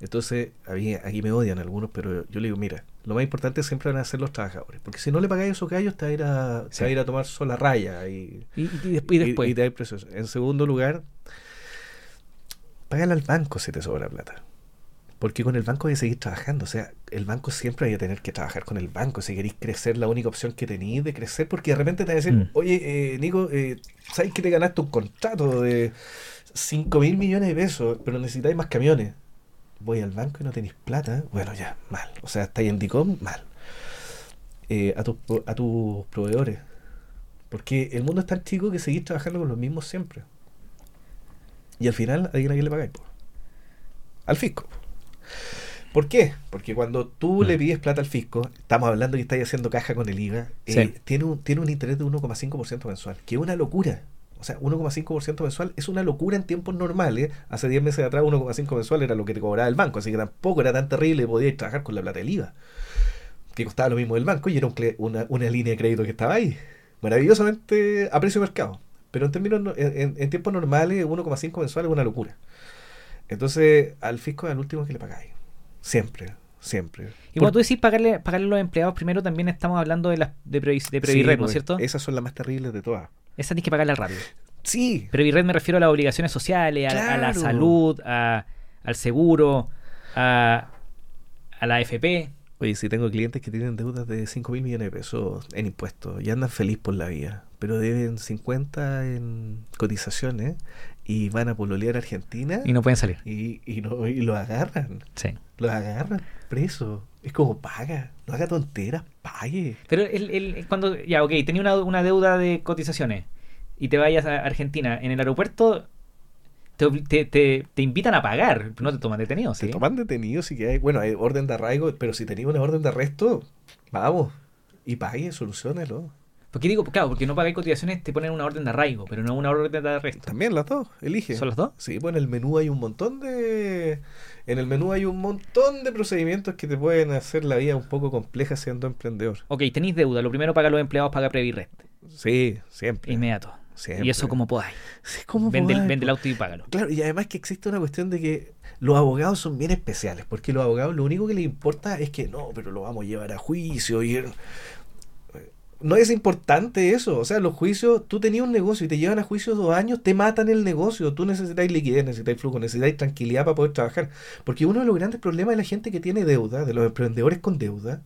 Entonces, a mí, aquí me odian algunos, pero yo le digo, mira, lo más importante siempre van a ser los trabajadores. Porque si no le pagáis esos gallos, te va a ir a, te Sí. va a, ir a tomar sola raya. Y, Y, después, y después. y te da precios. En segundo lugar, págale al banco si te sobra plata. Porque con el banco hay que seguir trabajando. O sea, el banco siempre hay que tener que trabajar con el banco. Si queréis crecer, la única opción que tenéis de crecer, porque de repente te van a decir, Mm. oye, eh, Nico, eh, ¿sabes que te ganaste un contrato de 5 mil millones de pesos, pero necesitáis más camiones? Voy al banco y no tenéis plata. Bueno, ya, mal. O sea, estáis en DICOM, mal. Eh, a, tus, pro- a tus proveedores. Porque el mundo es tan chico que seguís trabajando con los mismos siempre. Y al final, ¿a quién le pagáis? po? Al fisco. ¿Por qué? Porque cuando tú Mm. le pides plata al fisco, estamos hablando que estáis haciendo caja con el IVA, eh, tiene, un, tiene un interés de 1,5% mensual, que es una locura. O sea, 1,5% mensual es una locura en tiempos normales. Hace 10 meses atrás 1,5 mensual era lo que te cobraba el banco, así que tampoco era tan terrible, podías trabajar con la plata del IVA, que costaba lo mismo del banco y era un una, una línea de crédito que estaba ahí, maravillosamente a precio de mercado. Pero en términos, no- en, en- en tiempos normales 1,5 mensual es una locura. Entonces, al fisco es el último que le pagáis. Siempre, siempre. Y cuando tú decís pagarle, pagarle a los empleados, primero también estamos hablando de las de, Previ, de Previrred, Sí, ¿no es pues, cierto? Esas son las más terribles de todas. Esa tienes que pagarla rápido. Sí, Previrred me refiero a las obligaciones sociales, a, a la salud, a- al seguro, a, a la AFP. Oye, si tengo clientes que tienen deudas de 5 mil millones de pesos en impuestos y andan feliz por la vida, pero deben 50 en cotizaciones y van a pololear a Argentina Y no pueden salir. y, y, no, y lo agarran, Sí. lo agarran preso. Es como paga, no haga tonteras, pague. Pero el, el- cuando, ya, ok, tenía una, una deuda de cotizaciones y te vayas a Argentina, en el aeropuerto te, te, te- te invitan a pagar, no te toman detenido, ¿sí? Se toman detenidos si que hay, bueno, hay orden de arraigo, pero si tenía una orden de arresto, vamos, y pague, solucionelo. Porque digo, claro, porque no pagáis cotizaciones, te ponen una orden de arraigo, pero no una orden de arresto. También las dos, elige. ¿Son las dos? Sí, pues en el menú hay un montón de. En el menú hay un montón de procedimientos que te pueden hacer la vida un poco compleja siendo emprendedor. Ok, tenéis deuda, lo primero paga a los empleados, paga Previrred. Sí, siempre. Inmediato. Siempre. Y eso como podáis. Sí, ¿cómo Vende, podáis, vende el auto y págalo. Claro, y además que existe una cuestión de que los abogados son bien especiales, porque los abogados lo único que les importa es que no, pero lo vamos a llevar a juicio y... No es importante eso, o sea, los juicios, tú tenías un negocio y te llevan a juicio dos años, te matan el negocio, tú necesitas liquidez, necesitas flujo, necesitas tranquilidad para poder trabajar, porque uno de los grandes problemas de la gente que tiene deuda, de los emprendedores con deuda,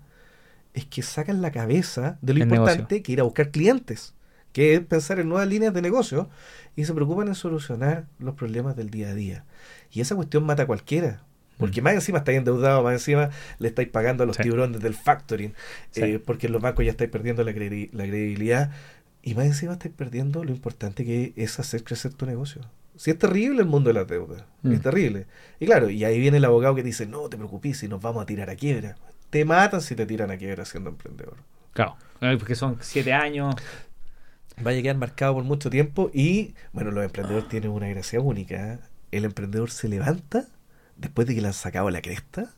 es que sacan la cabeza de lo El importante que ir a buscar clientes, que es pensar en nuevas líneas de negocio y se preocupan en solucionar los problemas del día a día. Y esa cuestión mata a cualquiera. Porque más encima estáis endeudados, más encima le estáis pagando a los Sí. tiburones del factoring, Sí. eh, porque en los bancos ya estáis perdiendo la, credi- la credibilidad y más encima estáis perdiendo lo importante que es hacer crecer tu negocio. Si es terrible el mundo de las deudas, Mm. es terrible. Y claro, y ahí viene el abogado que dice, no te preocupes si nos vamos a tirar a quiebra. Te matan si te tiran a quiebra siendo emprendedor. Claro. Porque son siete años. vaya a quedar marcado por mucho tiempo y bueno, los emprendedores tienen una gracia única. ¿eh? El emprendedor se levanta después de que le han sacado la cresta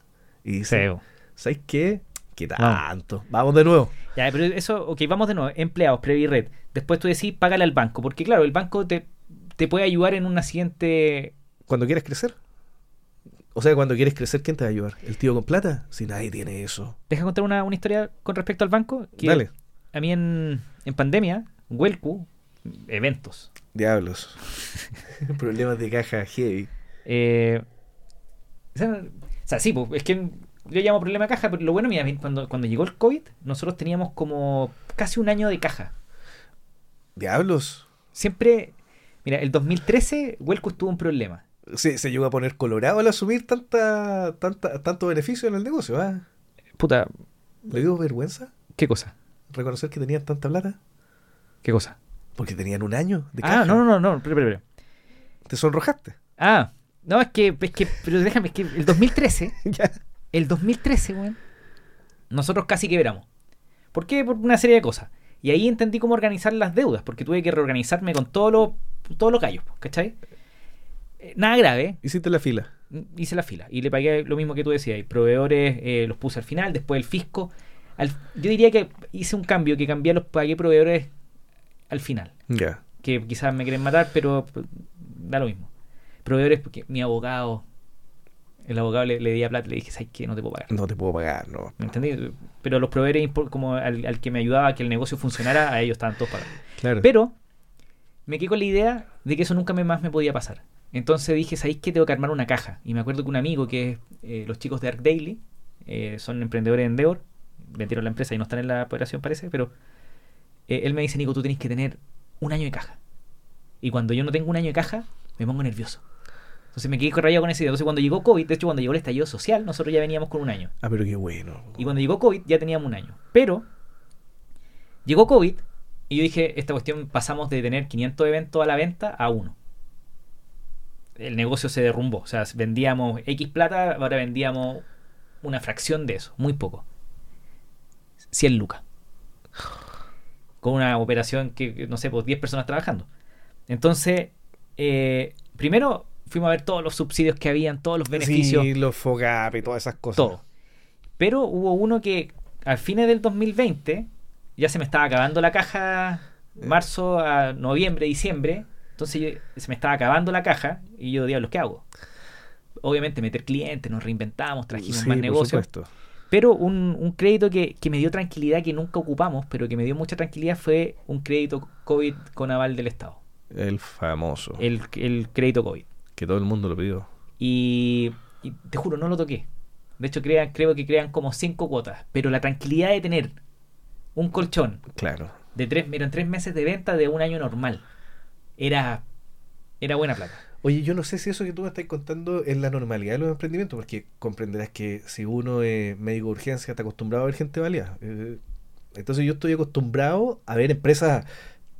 y dice. ¿sabes qué? ¿Qué Vamos. tanto? Vamos de nuevo. Ya, pero eso, ok, vamos de nuevo. Empleados, Previrred. Después tú decís, págale al banco. Porque claro, el banco te, te puede ayudar en una siguiente. Cuando quieres crecer. O sea, cuando quieres crecer, ¿quién te va a ayudar? ¿El tío con plata? Si nadie tiene eso. Deja contar una, una historia con respecto al banco. Que Dale. A mí en, en pandemia, Huelcu, eventos. Diablos. [laughs] Problemas de caja heavy. Eh, o, sea, o sea, sí, pues, es que yo llamo problema de caja, pero lo bueno, mira, cuando, cuando llegó el COVID, nosotros teníamos como casi un año de caja. Diablos. Siempre, mira, el 2013, Huelcu estuvo un problema. Se, se llegó a poner colorado al asumir tanta, tanta, tanto beneficio en el negocio. ¿ah? Puta, ¿Le dio vergüenza ¿qué cosa? reconocer que tenían tanta plata? ¿Qué cosa? Porque tenían un año de caja. Ah, no, no, no, no, espera, espera, espera. Te sonrojaste. Ah, no, es que, es que, pero déjame, es que el 2013, [laughs] ya. el 2013, weón, nosotros casi quebramos. ¿Por qué? Por una serie de cosas. Y ahí entendí cómo organizar las deudas, porque tuve que reorganizarme con todos los todos los gallos, ¿cachai? Eh, Nada grave, Hiciste la fila. hice la fila y le pagué lo mismo que tú decías. y Proveedores eh, los puse al final, después el fisco. Al- yo diría que hice un cambio, que cambié los pagué proveedores al final. Ya. Que quizás me quieren matar, pero da lo mismo. Proveedores, porque mi abogado, el abogado le, le di a plata, le dije, ¿sabes qué? No te puedo pagar. No te puedo pagar, no. ¿Me entendí? Pero los proveedores, como al, al que me ayudaba a que el negocio funcionara, a ellos estaban todos pagados. Claro. Pero me quedé con la idea de que eso nunca me- más me podía pasar. Entonces dije, ¿sabéis qué? Tengo que armar una caja. Y me acuerdo que un amigo, que es eh, los chicos de Arc Daily, eh, son emprendedores en Endeavor, vendieron la empresa y no están en la operación parece, pero eh, él me dice, Nico, tú tienes que tener un año de caja. Y cuando yo no tengo un año de caja, me pongo nervioso. Entonces me quedé rayado con esa idea. Entonces cuando llegó COVID, de hecho cuando llegó el estallido social, nosotros ya veníamos con un año. Ah, pero qué bueno. Y cuando llegó COVID ya teníamos un año. Pero llegó COVID y yo dije, esta cuestión pasamos de tener 500 eventos a la venta a uno. El negocio se derrumbó. O sea, vendíamos X plata, ahora vendíamos una fracción de eso, muy poco. 100 lucas. Con una operación que, no sé, pues 10 personas trabajando. Entonces, eh, primero fuimos a ver todos los subsidios que habían, todos los beneficios Sí, los FOGAP y todas esas cosas. todo. Pero hubo uno que al fines del 2020 ya se me estaba acabando la caja, marzo a noviembre, diciembre. Entonces yo- se me estaba acabando la caja y yo, diablos, ¿qué hago? obviamente meter clientes, nos reinventamos, trajimos Sí, más negocios. Pero un, un crédito que, que me dio tranquilidad, que nunca ocupamos, pero que me dio mucha tranquilidad, fue un crédito COVID con aval del Estado. El famoso. El, el crédito COVID. Que todo el mundo lo pidió. Y, y te juro, no lo toqué. De hecho, crean, creo que crean como cinco cuotas. Pero la tranquilidad de tener un colchón Claro. de tres, eran tres meses de venta de un año normal. Era, era buena plata. Oye, yo no sé si eso que tú me estás contando es la normalidad de los emprendimientos, porque comprenderás que si uno es médico de urgencia está acostumbrado a ver gente valía. Eh, entonces yo estoy acostumbrado a ver empresas,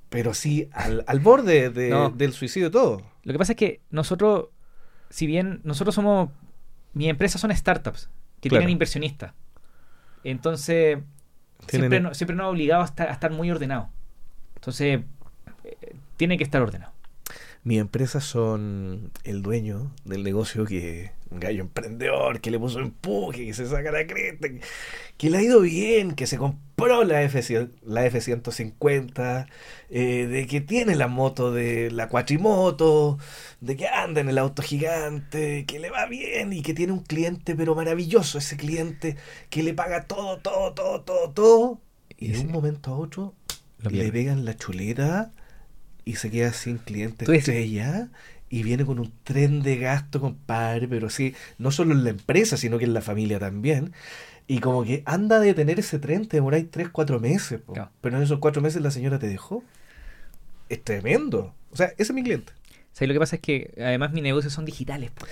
pero sí al, al borde de- No. del suicidio todo. Lo que pasa es que nosotros, si bien nosotros somos, mi empresa son startups que Claro. tienen inversionistas. Entonces, Tienen- siempre, no- siempre nos ha obligado a estar, a estar muy ordenado. Entonces, eh, tiene que estar ordenado. Mis empresas son el dueño del negocio que un gallo emprendedor que le puso empuje, que se saca la cresta, que, que le ha ido bien, que se compró la, F, la F-150, eh, de que tiene la moto de la cuatrimoto, de que anda en el auto gigante, que le va bien y que tiene un cliente pero maravilloso, ese cliente que le paga todo, todo, todo, todo, todo. Y Y de un momento a otro le pegan la chuleta y se queda sin cliente Tú dices- estrella y viene con un tren de gasto, compadre, pero sí, no solo en la empresa, sino que en la familia también. Y como que anda a detener ese tren, te demoráis 3, 4 meses. Pero en esos 4 meses la señora te dejó. Es tremendo. O sea, ese es mi cliente. O sea, lo que pasa es que además mis negocios son digitales. po.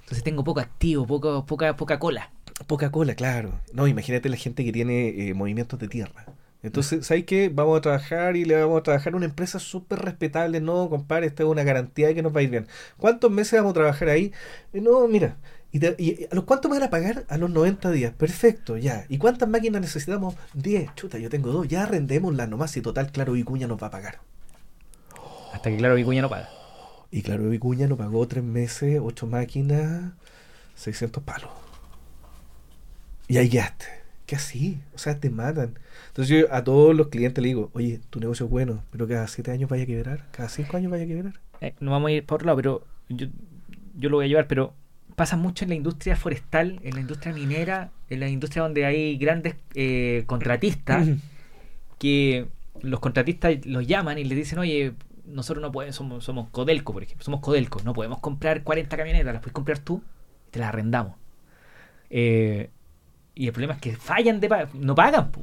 Entonces tengo poco activo, poco, poca, poca cola. Poca cola, claro. No, imagínate la gente que tiene eh, movimientos de tierra. Entonces, ¿sabes qué? Vamos a trabajar y le vamos a trabajar a una empresa súper respetable. No, compadre, esta es una garantía de que nos va a ir bien. ¿Cuántos meses vamos a trabajar ahí? Eh, No, mira. ¿Y, te- y a los cuántos me van a pagar? A los 90 días. Perfecto, ya. ¿Y cuántas máquinas necesitamos? 10. Chuta, yo tengo dos. Ya arrendémoslas nomás y total, claro, Vicuña nos va a pagar. Hasta que, claro, Vicuña no paga. Y claro, Vicuña nos pagó 3 meses, 8 máquinas, 600 palos. Y ahí quedaste. ¿Qué así? O sea, te matan. Entonces yo a todos los clientes le digo, oye, tu negocio es bueno, pero cada 7 años vaya a quebrar, cada 5 años vaya a quebrar. Eh, no vamos a ir por otro lado, pero yo, yo lo voy a llevar, pero pasa mucho en la industria forestal, en la industria minera, en la industria donde hay grandes eh, contratistas [clears throat] que los contratistas los llaman y les dicen, oye, nosotros no podemos, somos, somos Codelco, por ejemplo, somos Codelco, no podemos comprar 40 camionetas, las puedes comprar tú y te las arrendamos. Eh, y el problema es que fallan de pa- no pagan. po.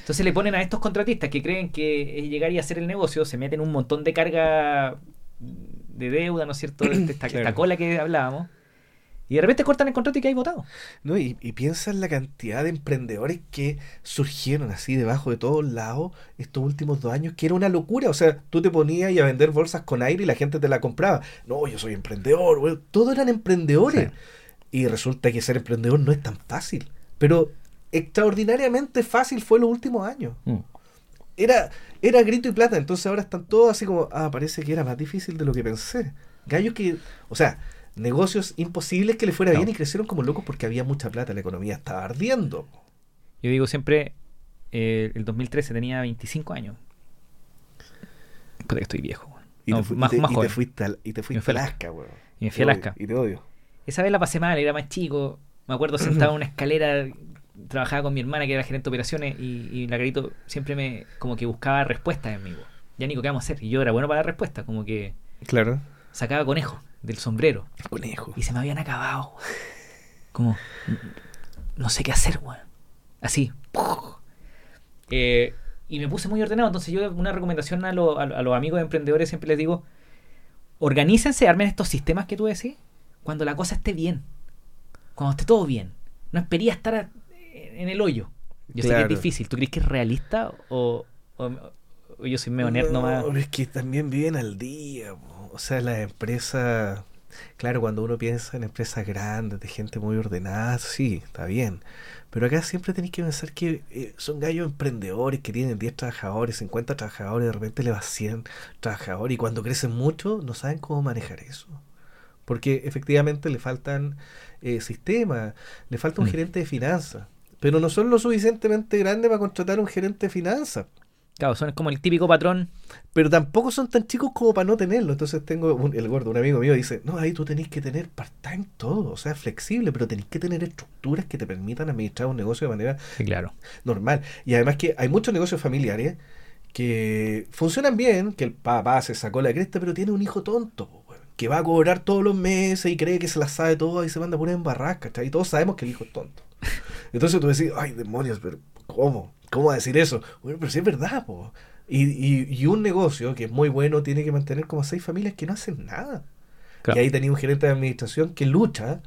Entonces le ponen a estos contratistas que creen que es llegar y hacer el negocio, se meten un montón de carga de deuda, ¿no es cierto? Esta, Claro. esta cola que hablábamos. Y de repente cortan el contrato y que hay votado. No, y, y piensa en la cantidad de emprendedores que surgieron así debajo de todos lados estos últimos dos años, que era una locura. O sea, tú te ponías y a vender bolsas con aire y la gente te la compraba. No, yo soy emprendedor, güey. Todos eran emprendedores. Sí. Y resulta que ser emprendedor no es tan fácil. Pero extraordinariamente fácil fue los últimos años. Era, era grito y plata, entonces ahora están todos así como, ah, parece que era más difícil de lo que pensé. Gallos que, o sea, negocios imposibles que le fuera No. bien y crecieron como locos porque había mucha plata, la economía estaba ardiendo. Yo digo siempre, eh, el 2013 tenía 25 años. Puta que estoy viejo. Y, No, te, fu- y más, te- más y te fuiste, al- y te fuiste fui a a Alaska, weón. Y me fui a Alaska. Y te odio. Esa vez la pasé mal, era más chico. Me acuerdo sentado en una escalera, trabajaba con mi hermana que era gerente de operaciones y, y la carito siempre me como que buscaba respuestas en mí. Ya Nico, ¿qué vamos a hacer? Y yo era bueno para dar respuestas, como que Claro. sacaba conejo del sombrero Conejo. y se me habían acabado. Como, no sé qué hacer, weón. Así. Eh, y me puse muy ordenado. Entonces, yo, una recomendación a, lo- a lo- a los amigos emprendedores siempre les digo: organícense, armen estos sistemas que tú decís cuando la cosa esté bien. Cuando esté todo bien. No espería estar a- en el hoyo. Yo sé que es difícil. ¿Tú crees que es realista o, o- o yo soy medio nerd nomás? No, es que también viven al día. po. O sea, las empresas, claro, cuando uno piensa en empresas grandes, de gente muy ordenada, sí, está bien. Pero acá siempre tenéis que pensar que eh, son gallos emprendedores que tienen 10 trabajadores, 50 trabajadores, de repente le va 100 trabajadores y cuando crecen mucho no saben cómo manejar eso. Porque efectivamente le faltan eh, sistemas, le falta un Mm. gerente de finanzas, pero no son lo suficientemente grandes para contratar un gerente de finanzas. Claro, son como el típico patrón. Pero tampoco son tan chicos como para no tenerlo. Entonces tengo un- el gordo, un amigo mío, dice, no, ahí tú tenés que tener part-time todo, o sea, flexible, pero tenés que tener estructuras que te permitan administrar un negocio de manera Sí, claro. normal. Y además que hay muchos negocios familiares que funcionan bien, que el papá se sacó la cresta, pero tiene un hijo tonto, que va a cobrar todos los meses y cree que se las sabe todo y se manda a poner en barrasca. Y todos sabemos que el hijo es tonto. [laughs] Entonces tú decís, ay, demonios, pero ¿cómo? ¿Cómo decir eso? Bueno, pero sí es verdad, po. Y, y, y un negocio que es muy bueno tiene que mantener como seis familias que no hacen nada. Claro. Y ahí tenía un gerente de administración que lucha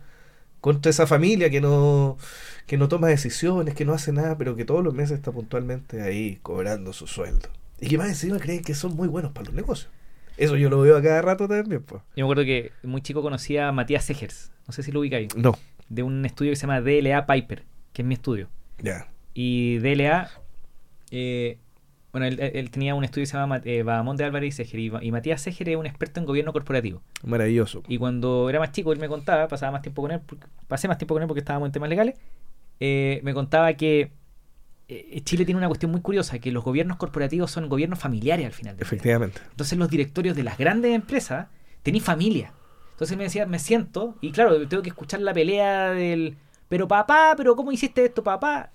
contra esa familia que no, que no toma decisiones, que no hace nada, pero que todos los meses está puntualmente ahí cobrando su sueldo. Y que más encima creen que son muy buenos para los negocios. Eso yo lo veo a cada rato también, pues. Yo me acuerdo que muy chico conocía a Matías Segers. No sé si lo ubicáis. No. De un estudio que se llama DLA Piper, que es mi estudio. Ya. Y DLA, eh, bueno, él, él tenía un estudio que se llama eh, Bahamonde Álvarez y Seger. Y, y Matías Seger es un experto en gobierno corporativo. Maravilloso. Y cuando era más chico, él me contaba, pasaba más tiempo con él, porque- pasé más tiempo con él porque estábamos en temas legales, eh, me contaba que Chile tiene una cuestión muy curiosa, que los gobiernos corporativos son gobiernos familiares al final día. Efectivamente. Entonces los directorios de las grandes empresas tenéis familia. Entonces me decía, me siento, y claro, tengo que escuchar la pelea del, pero papá, pero ¿cómo hiciste esto, papá?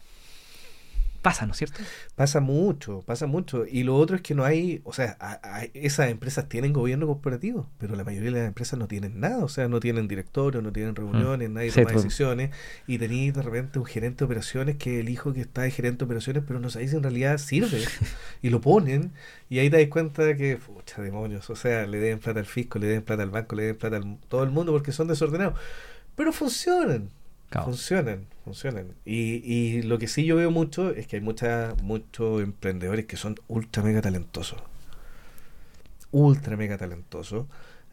Pasa, ¿no es cierto? Pasa mucho, pasa mucho. Y lo otro es que no hay, o sea, a- a- esas empresas tienen gobierno corporativo, pero la mayoría de las empresas no tienen nada, o sea, no tienen directorio, no tienen reuniones, nadie Sí, toma pues. decisiones, y tenéis de repente un gerente de operaciones que el hijo que está de gerente de operaciones, pero no sabéis si en realidad sirve, [laughs] y lo ponen, y ahí te das cuenta que, pucha demonios, o sea, le den plata al fisco, le den plata al banco, le den plata a todo el mundo porque son desordenados, pero funcionan. Claro. Funcionan, funcionan. Y, y lo que sí yo veo mucho es que hay mucha, muchos emprendedores que son ultra mega talentosos. Ultra mega talentosos.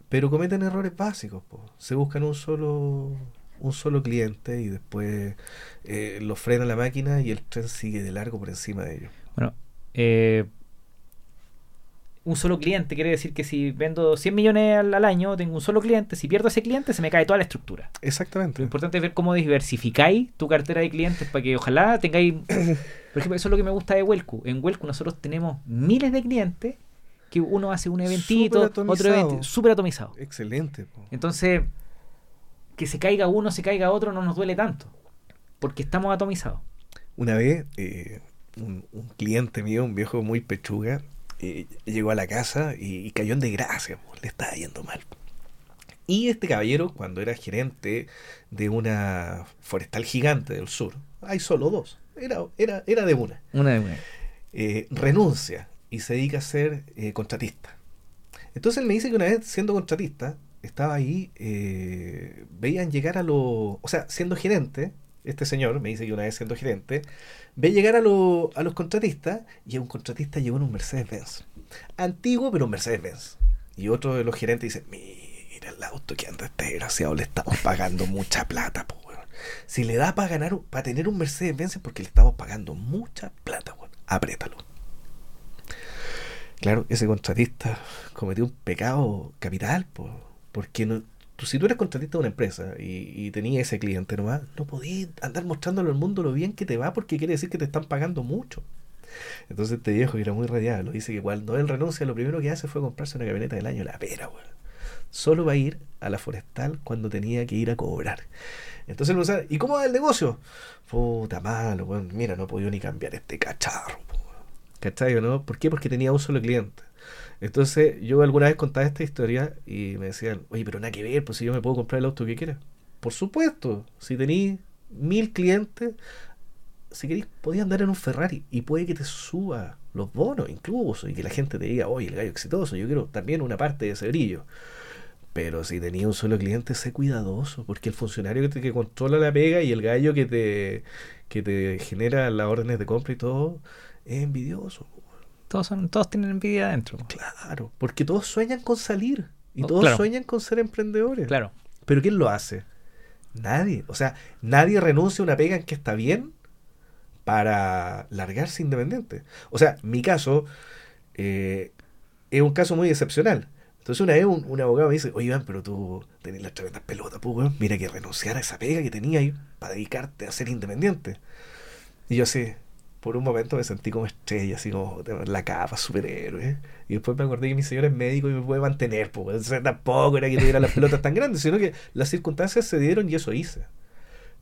Pero cometen errores básicos. po. Se buscan un solo un solo cliente y después eh, lo frena la máquina y el tren sigue de largo por encima de ellos. Bueno, eh, un solo cliente quiere decir que si vendo 100 millones al, al año, tengo un solo cliente, si pierdo ese cliente, se me cae toda la estructura. Lo Exactamente. importante es ver cómo diversificáis tu cartera de clientes para que ojalá tengáis... [coughs] Por ejemplo, eso es lo que me gusta de Welcu. En Welcu nosotros tenemos miles de clientes que uno hace un eventito, otro evento, súper atomizado. Excelente. po. Entonces, que se caiga uno, se caiga otro, no nos duele tanto. Porque estamos atomizados. Una vez, eh, un, un cliente mío, un viejo muy pechuga, eh, llegó a la casa y, y cayó en desgracia, po, le estaba yendo mal. Y este caballero, cuando era gerente de una forestal gigante del sur, hay solo dos, era, era, era de una, Una de una. eh, renuncia y se dedica a ser eh, contratista. Entonces él me dice que una vez siendo contratista, estaba ahí, eh, veían llegar a los, o sea, siendo gerente, este señor me dice que una vez siendo gerente, ve llegar a, lo- a los contratistas y un contratista llegó en un Mercedes-Benz. Antiguo, pero un Mercedes-Benz. Y otro de los gerentes dice, mira el auto que anda este desgraciado, le estamos pagando mucha plata, po. Si le da para ganar, para tener un Mercedes-Benz es porque le estamos pagando mucha plata, weón. Apriétalo. Claro, ese contratista cometió un pecado capital, po, porque no, tú, si tú eres contratista de una empresa y, y tenías ese cliente nomás, no podías andar mostrándole al mundo lo bien que te va porque quiere decir que te están pagando mucho. Entonces este viejo que era muy radiado, dice que cuando él renuncia, lo primero que hace fue comprarse una camioneta del año, la pera, weón. Solo va a ir a la forestal cuando tenía que ir a cobrar. Entonces él ¿y cómo va el negocio? Puta malo, weón. Mira, no he podido ni cambiar este cacharro, weón. ¿Cachai o no? ¿Por qué? Porque tenía un solo cliente. Entonces yo alguna vez contaba esta historia y me decían, oye, pero nada que ver, pues si yo me puedo comprar el auto que quiera. Por supuesto, si tenéis mil clientes, si queréis, podéis andar en un Ferrari y puede que te suba los bonos incluso y que la gente te diga, oye, el gallo exitoso, yo quiero también una parte de ese brillo. Pero si tenía un solo cliente, sé cuidadoso, porque el funcionario que, te, controla la pega y el gallo que te, que te genera las órdenes de compra y todo, es envidioso. Todos, son, todos tienen envidia adentro. Claro, porque todos sueñan con salir y Oh, todos claro. sueñan con ser emprendedores. Claro. Pero ¿quién lo hace? Nadie. O sea, nadie renuncia a una pega en que está bien para largarse independiente. O sea, mi caso eh, es un caso muy excepcional. Entonces una vez un, un abogado me dice, oye Iván, pero tú tenés las tremendas pelotas, pues, weón. Mira que renunciar a esa pega que tenía ahí para dedicarte a ser independiente. Y yo así, por un momento me sentí como estrella, así como la capa, superhéroe. Y después me acordé que mi señor es médico y me puede mantener, pues. O sea, tampoco era que tuviera las pelotas tan grandes, sino que las circunstancias se dieron y eso hice.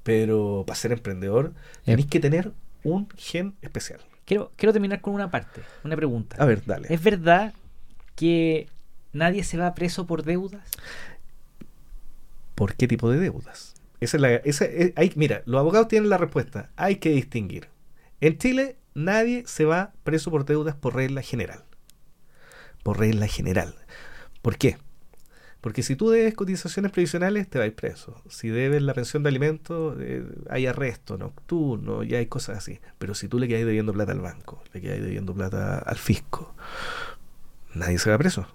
Pero para ser emprendedor, tenéis que tener un gen especial. Quiero, quiero terminar con una parte, una pregunta. A ver, dale. ¿Es verdad que nadie se va preso por deudas? ¿Por qué tipo de deudas? Esa es la, esa es- hay, mira, los abogados tienen la respuesta. Hay que distinguir. En Chile, nadie se va preso por deudas por regla general. Por regla general. ¿Por qué? Porque si tú debes cotizaciones previsionales, te vas preso. Si debes la pensión de alimentos, eh, hay arresto nocturno, ya hay cosas así. Pero si tú le quedas debiendo plata al banco, le quedas debiendo plata al fisco, nadie se va preso.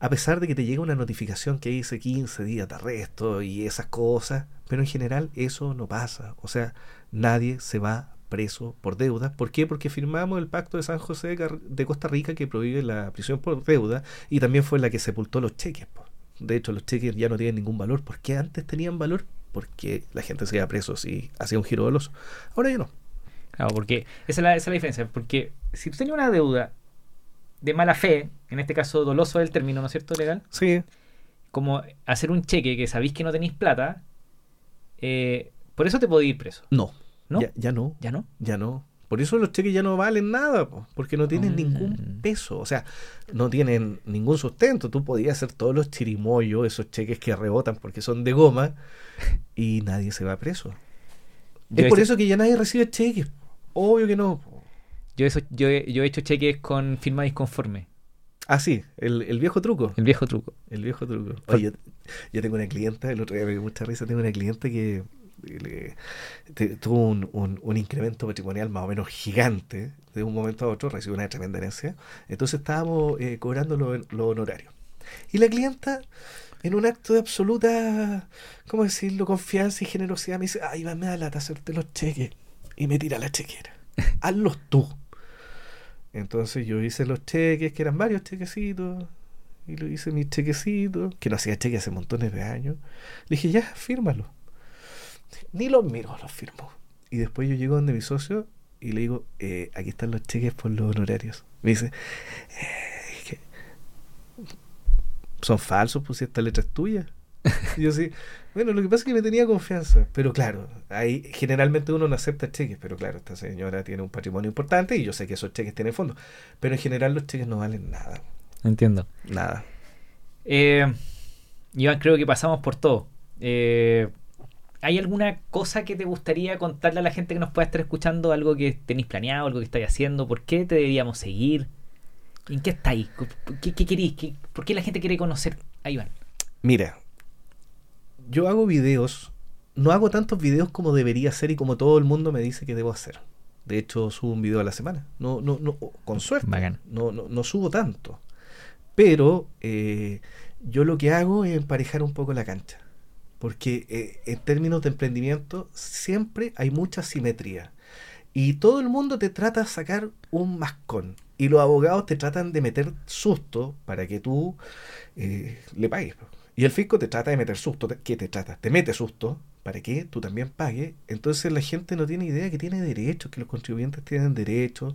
A pesar de que te llega una notificación que dice 15 días de arresto y esas cosas, pero en general eso no pasa. O sea, nadie se va preso por deuda. ¿Por qué? Porque firmamos el pacto de San José de Car- de Costa Rica que prohíbe la prisión por deuda y también fue la que sepultó los cheques. po. De hecho, los cheques ya no tienen ningún valor. ¿Por qué antes tenían valor? Porque la gente se iba preso si hacía un giro doloso. Ahora ya no. Claro, porque esa es la, esa es la diferencia. Porque si tú tenías una deuda de mala fe, en este caso doloso es el término, ¿no es cierto? Legal. Sí, Como hacer un cheque que sabéis que no tenéis plata, eh, por eso te podéis ir preso. no. ¿No? Ya, ya no. ¿Ya no? Ya no. Por eso los cheques ya no valen nada, po, porque no tienen Mm. ningún peso. O sea, no tienen ningún sustento. Tú podías hacer todos los chirimoyos, esos cheques que rebotan porque son de goma, y nadie se va preso. Yo es por eso que ya nadie recibe cheques. Obvio que no. po. Yo, eso, yo, he- yo he hecho cheques con firma disconforme. Ah, sí, el, el viejo truco. El viejo truco. El viejo truco. Oye, yo tengo una clienta, el otro día me dio mucha risa, tengo una cliente que le- te- tuvo un, un- un incremento patrimonial más o menos gigante, de un momento a otro recibió una tremenda herencia, entonces estábamos eh, cobrando los lo honorarios. Y la clienta, en un acto de absoluta, ¿cómo decirlo?, confianza y generosidad, me dice, ay, va, me da lata hacerte los cheques, y me tira la chequera, [laughs] hazlos tú. Entonces yo hice los cheques, que eran varios chequecitos, y lo hice mis chequecitos, que no hacía cheques hace montones de años. Le dije, ya, fírmalo. Ni los miro, los firmo. Y después yo llego donde mi socio y le digo, eh, aquí están los cheques por los honorarios. Me dice, "Eh, es que son falsos, pues si esta letra es tuya. Y yo sí, bueno, lo que pasa es que me tenía confianza, pero claro, ahí generalmente uno no acepta cheques, pero claro, esta señora tiene un patrimonio importante y yo sé que esos cheques tienen fondos, pero en general los cheques no valen nada, Entiendo. nada. Eh, Iván, creo que pasamos por todo. Eh, ¿Hay alguna cosa que te gustaría contarle a la gente que nos pueda estar escuchando? ¿Algo que tenéis planeado? ¿Algo que estáis haciendo? ¿Por qué te deberíamos seguir? ¿En qué estáis? ¿Qué, qué queréis? ¿Qué- ¿Por qué la gente quiere conocer a Iván? Mira, yo hago videos, no hago tantos videos como debería hacer y como todo el mundo me dice que debo hacer. De hecho, subo un video a la semana. No, no, no, con suerte. Bacán. No, no, no subo tanto. Pero eh, yo lo que hago es emparejar un poco la cancha. Porque eh, en términos de emprendimiento siempre hay mucha simetría. Y todo el mundo te trata de sacar un mascón. Y los abogados te tratan de meter susto para que tú eh, le pagues. Y el fisco te trata de meter susto. ¿Qué te trata? Te mete susto para que tú también pagues. Entonces la gente no tiene idea que tiene derechos, que los contribuyentes tienen derechos.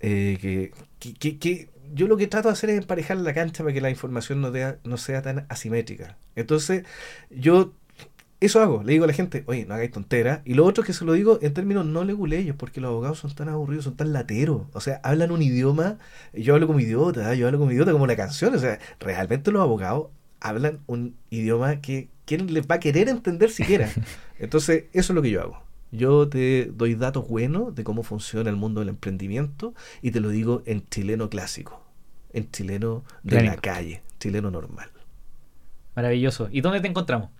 eh, que, que, que- que yo lo que trato de hacer es emparejar la cancha para que la información no, dea- no sea tan asimétrica. Entonces, yo eso hago, le digo a la gente, oye, no hagáis tonteras. Y lo otro es que se lo digo en términos no leguleyos, porque los abogados son tan aburridos, son tan lateros. O sea, hablan un idioma, yo hablo como idiota, yo hablo como idiota, como una canción. O sea, realmente los abogados hablan un idioma que quién les va a querer entender siquiera. [laughs] Entonces, eso es lo que yo hago. Yo te doy datos buenos de cómo funciona el mundo del emprendimiento y te lo digo en chileno clásico, en chileno de la calle, chileno normal. Maravilloso. ¿Y dónde te encontramos?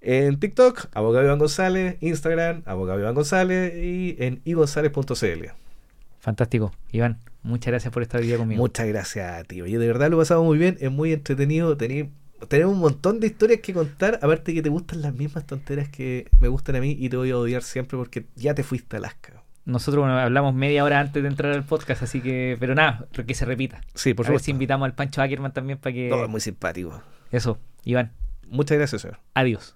En TikTok, abogado Iván González, Instagram, abogado Iván González y en igonzález.cl. Fantástico. Iván, muchas gracias por estar hoy día conmigo. Muchas gracias a ti. Oye, de verdad lo pasamos muy bien, es muy entretenido. Tení- tenemos un montón de historias que contar, aparte que te gustan las mismas tonteras que me gustan a mí y te voy a odiar siempre porque ya te fuiste a Alaska. Nosotros bueno, hablamos media hora antes de entrar al podcast, así que, pero nada, que se repita. Sí, por a ver supuesto. si invitamos al Pancho Ackerman también para que... No, es muy simpático. Eso, Iván, Muchas gracias, señor. adiós.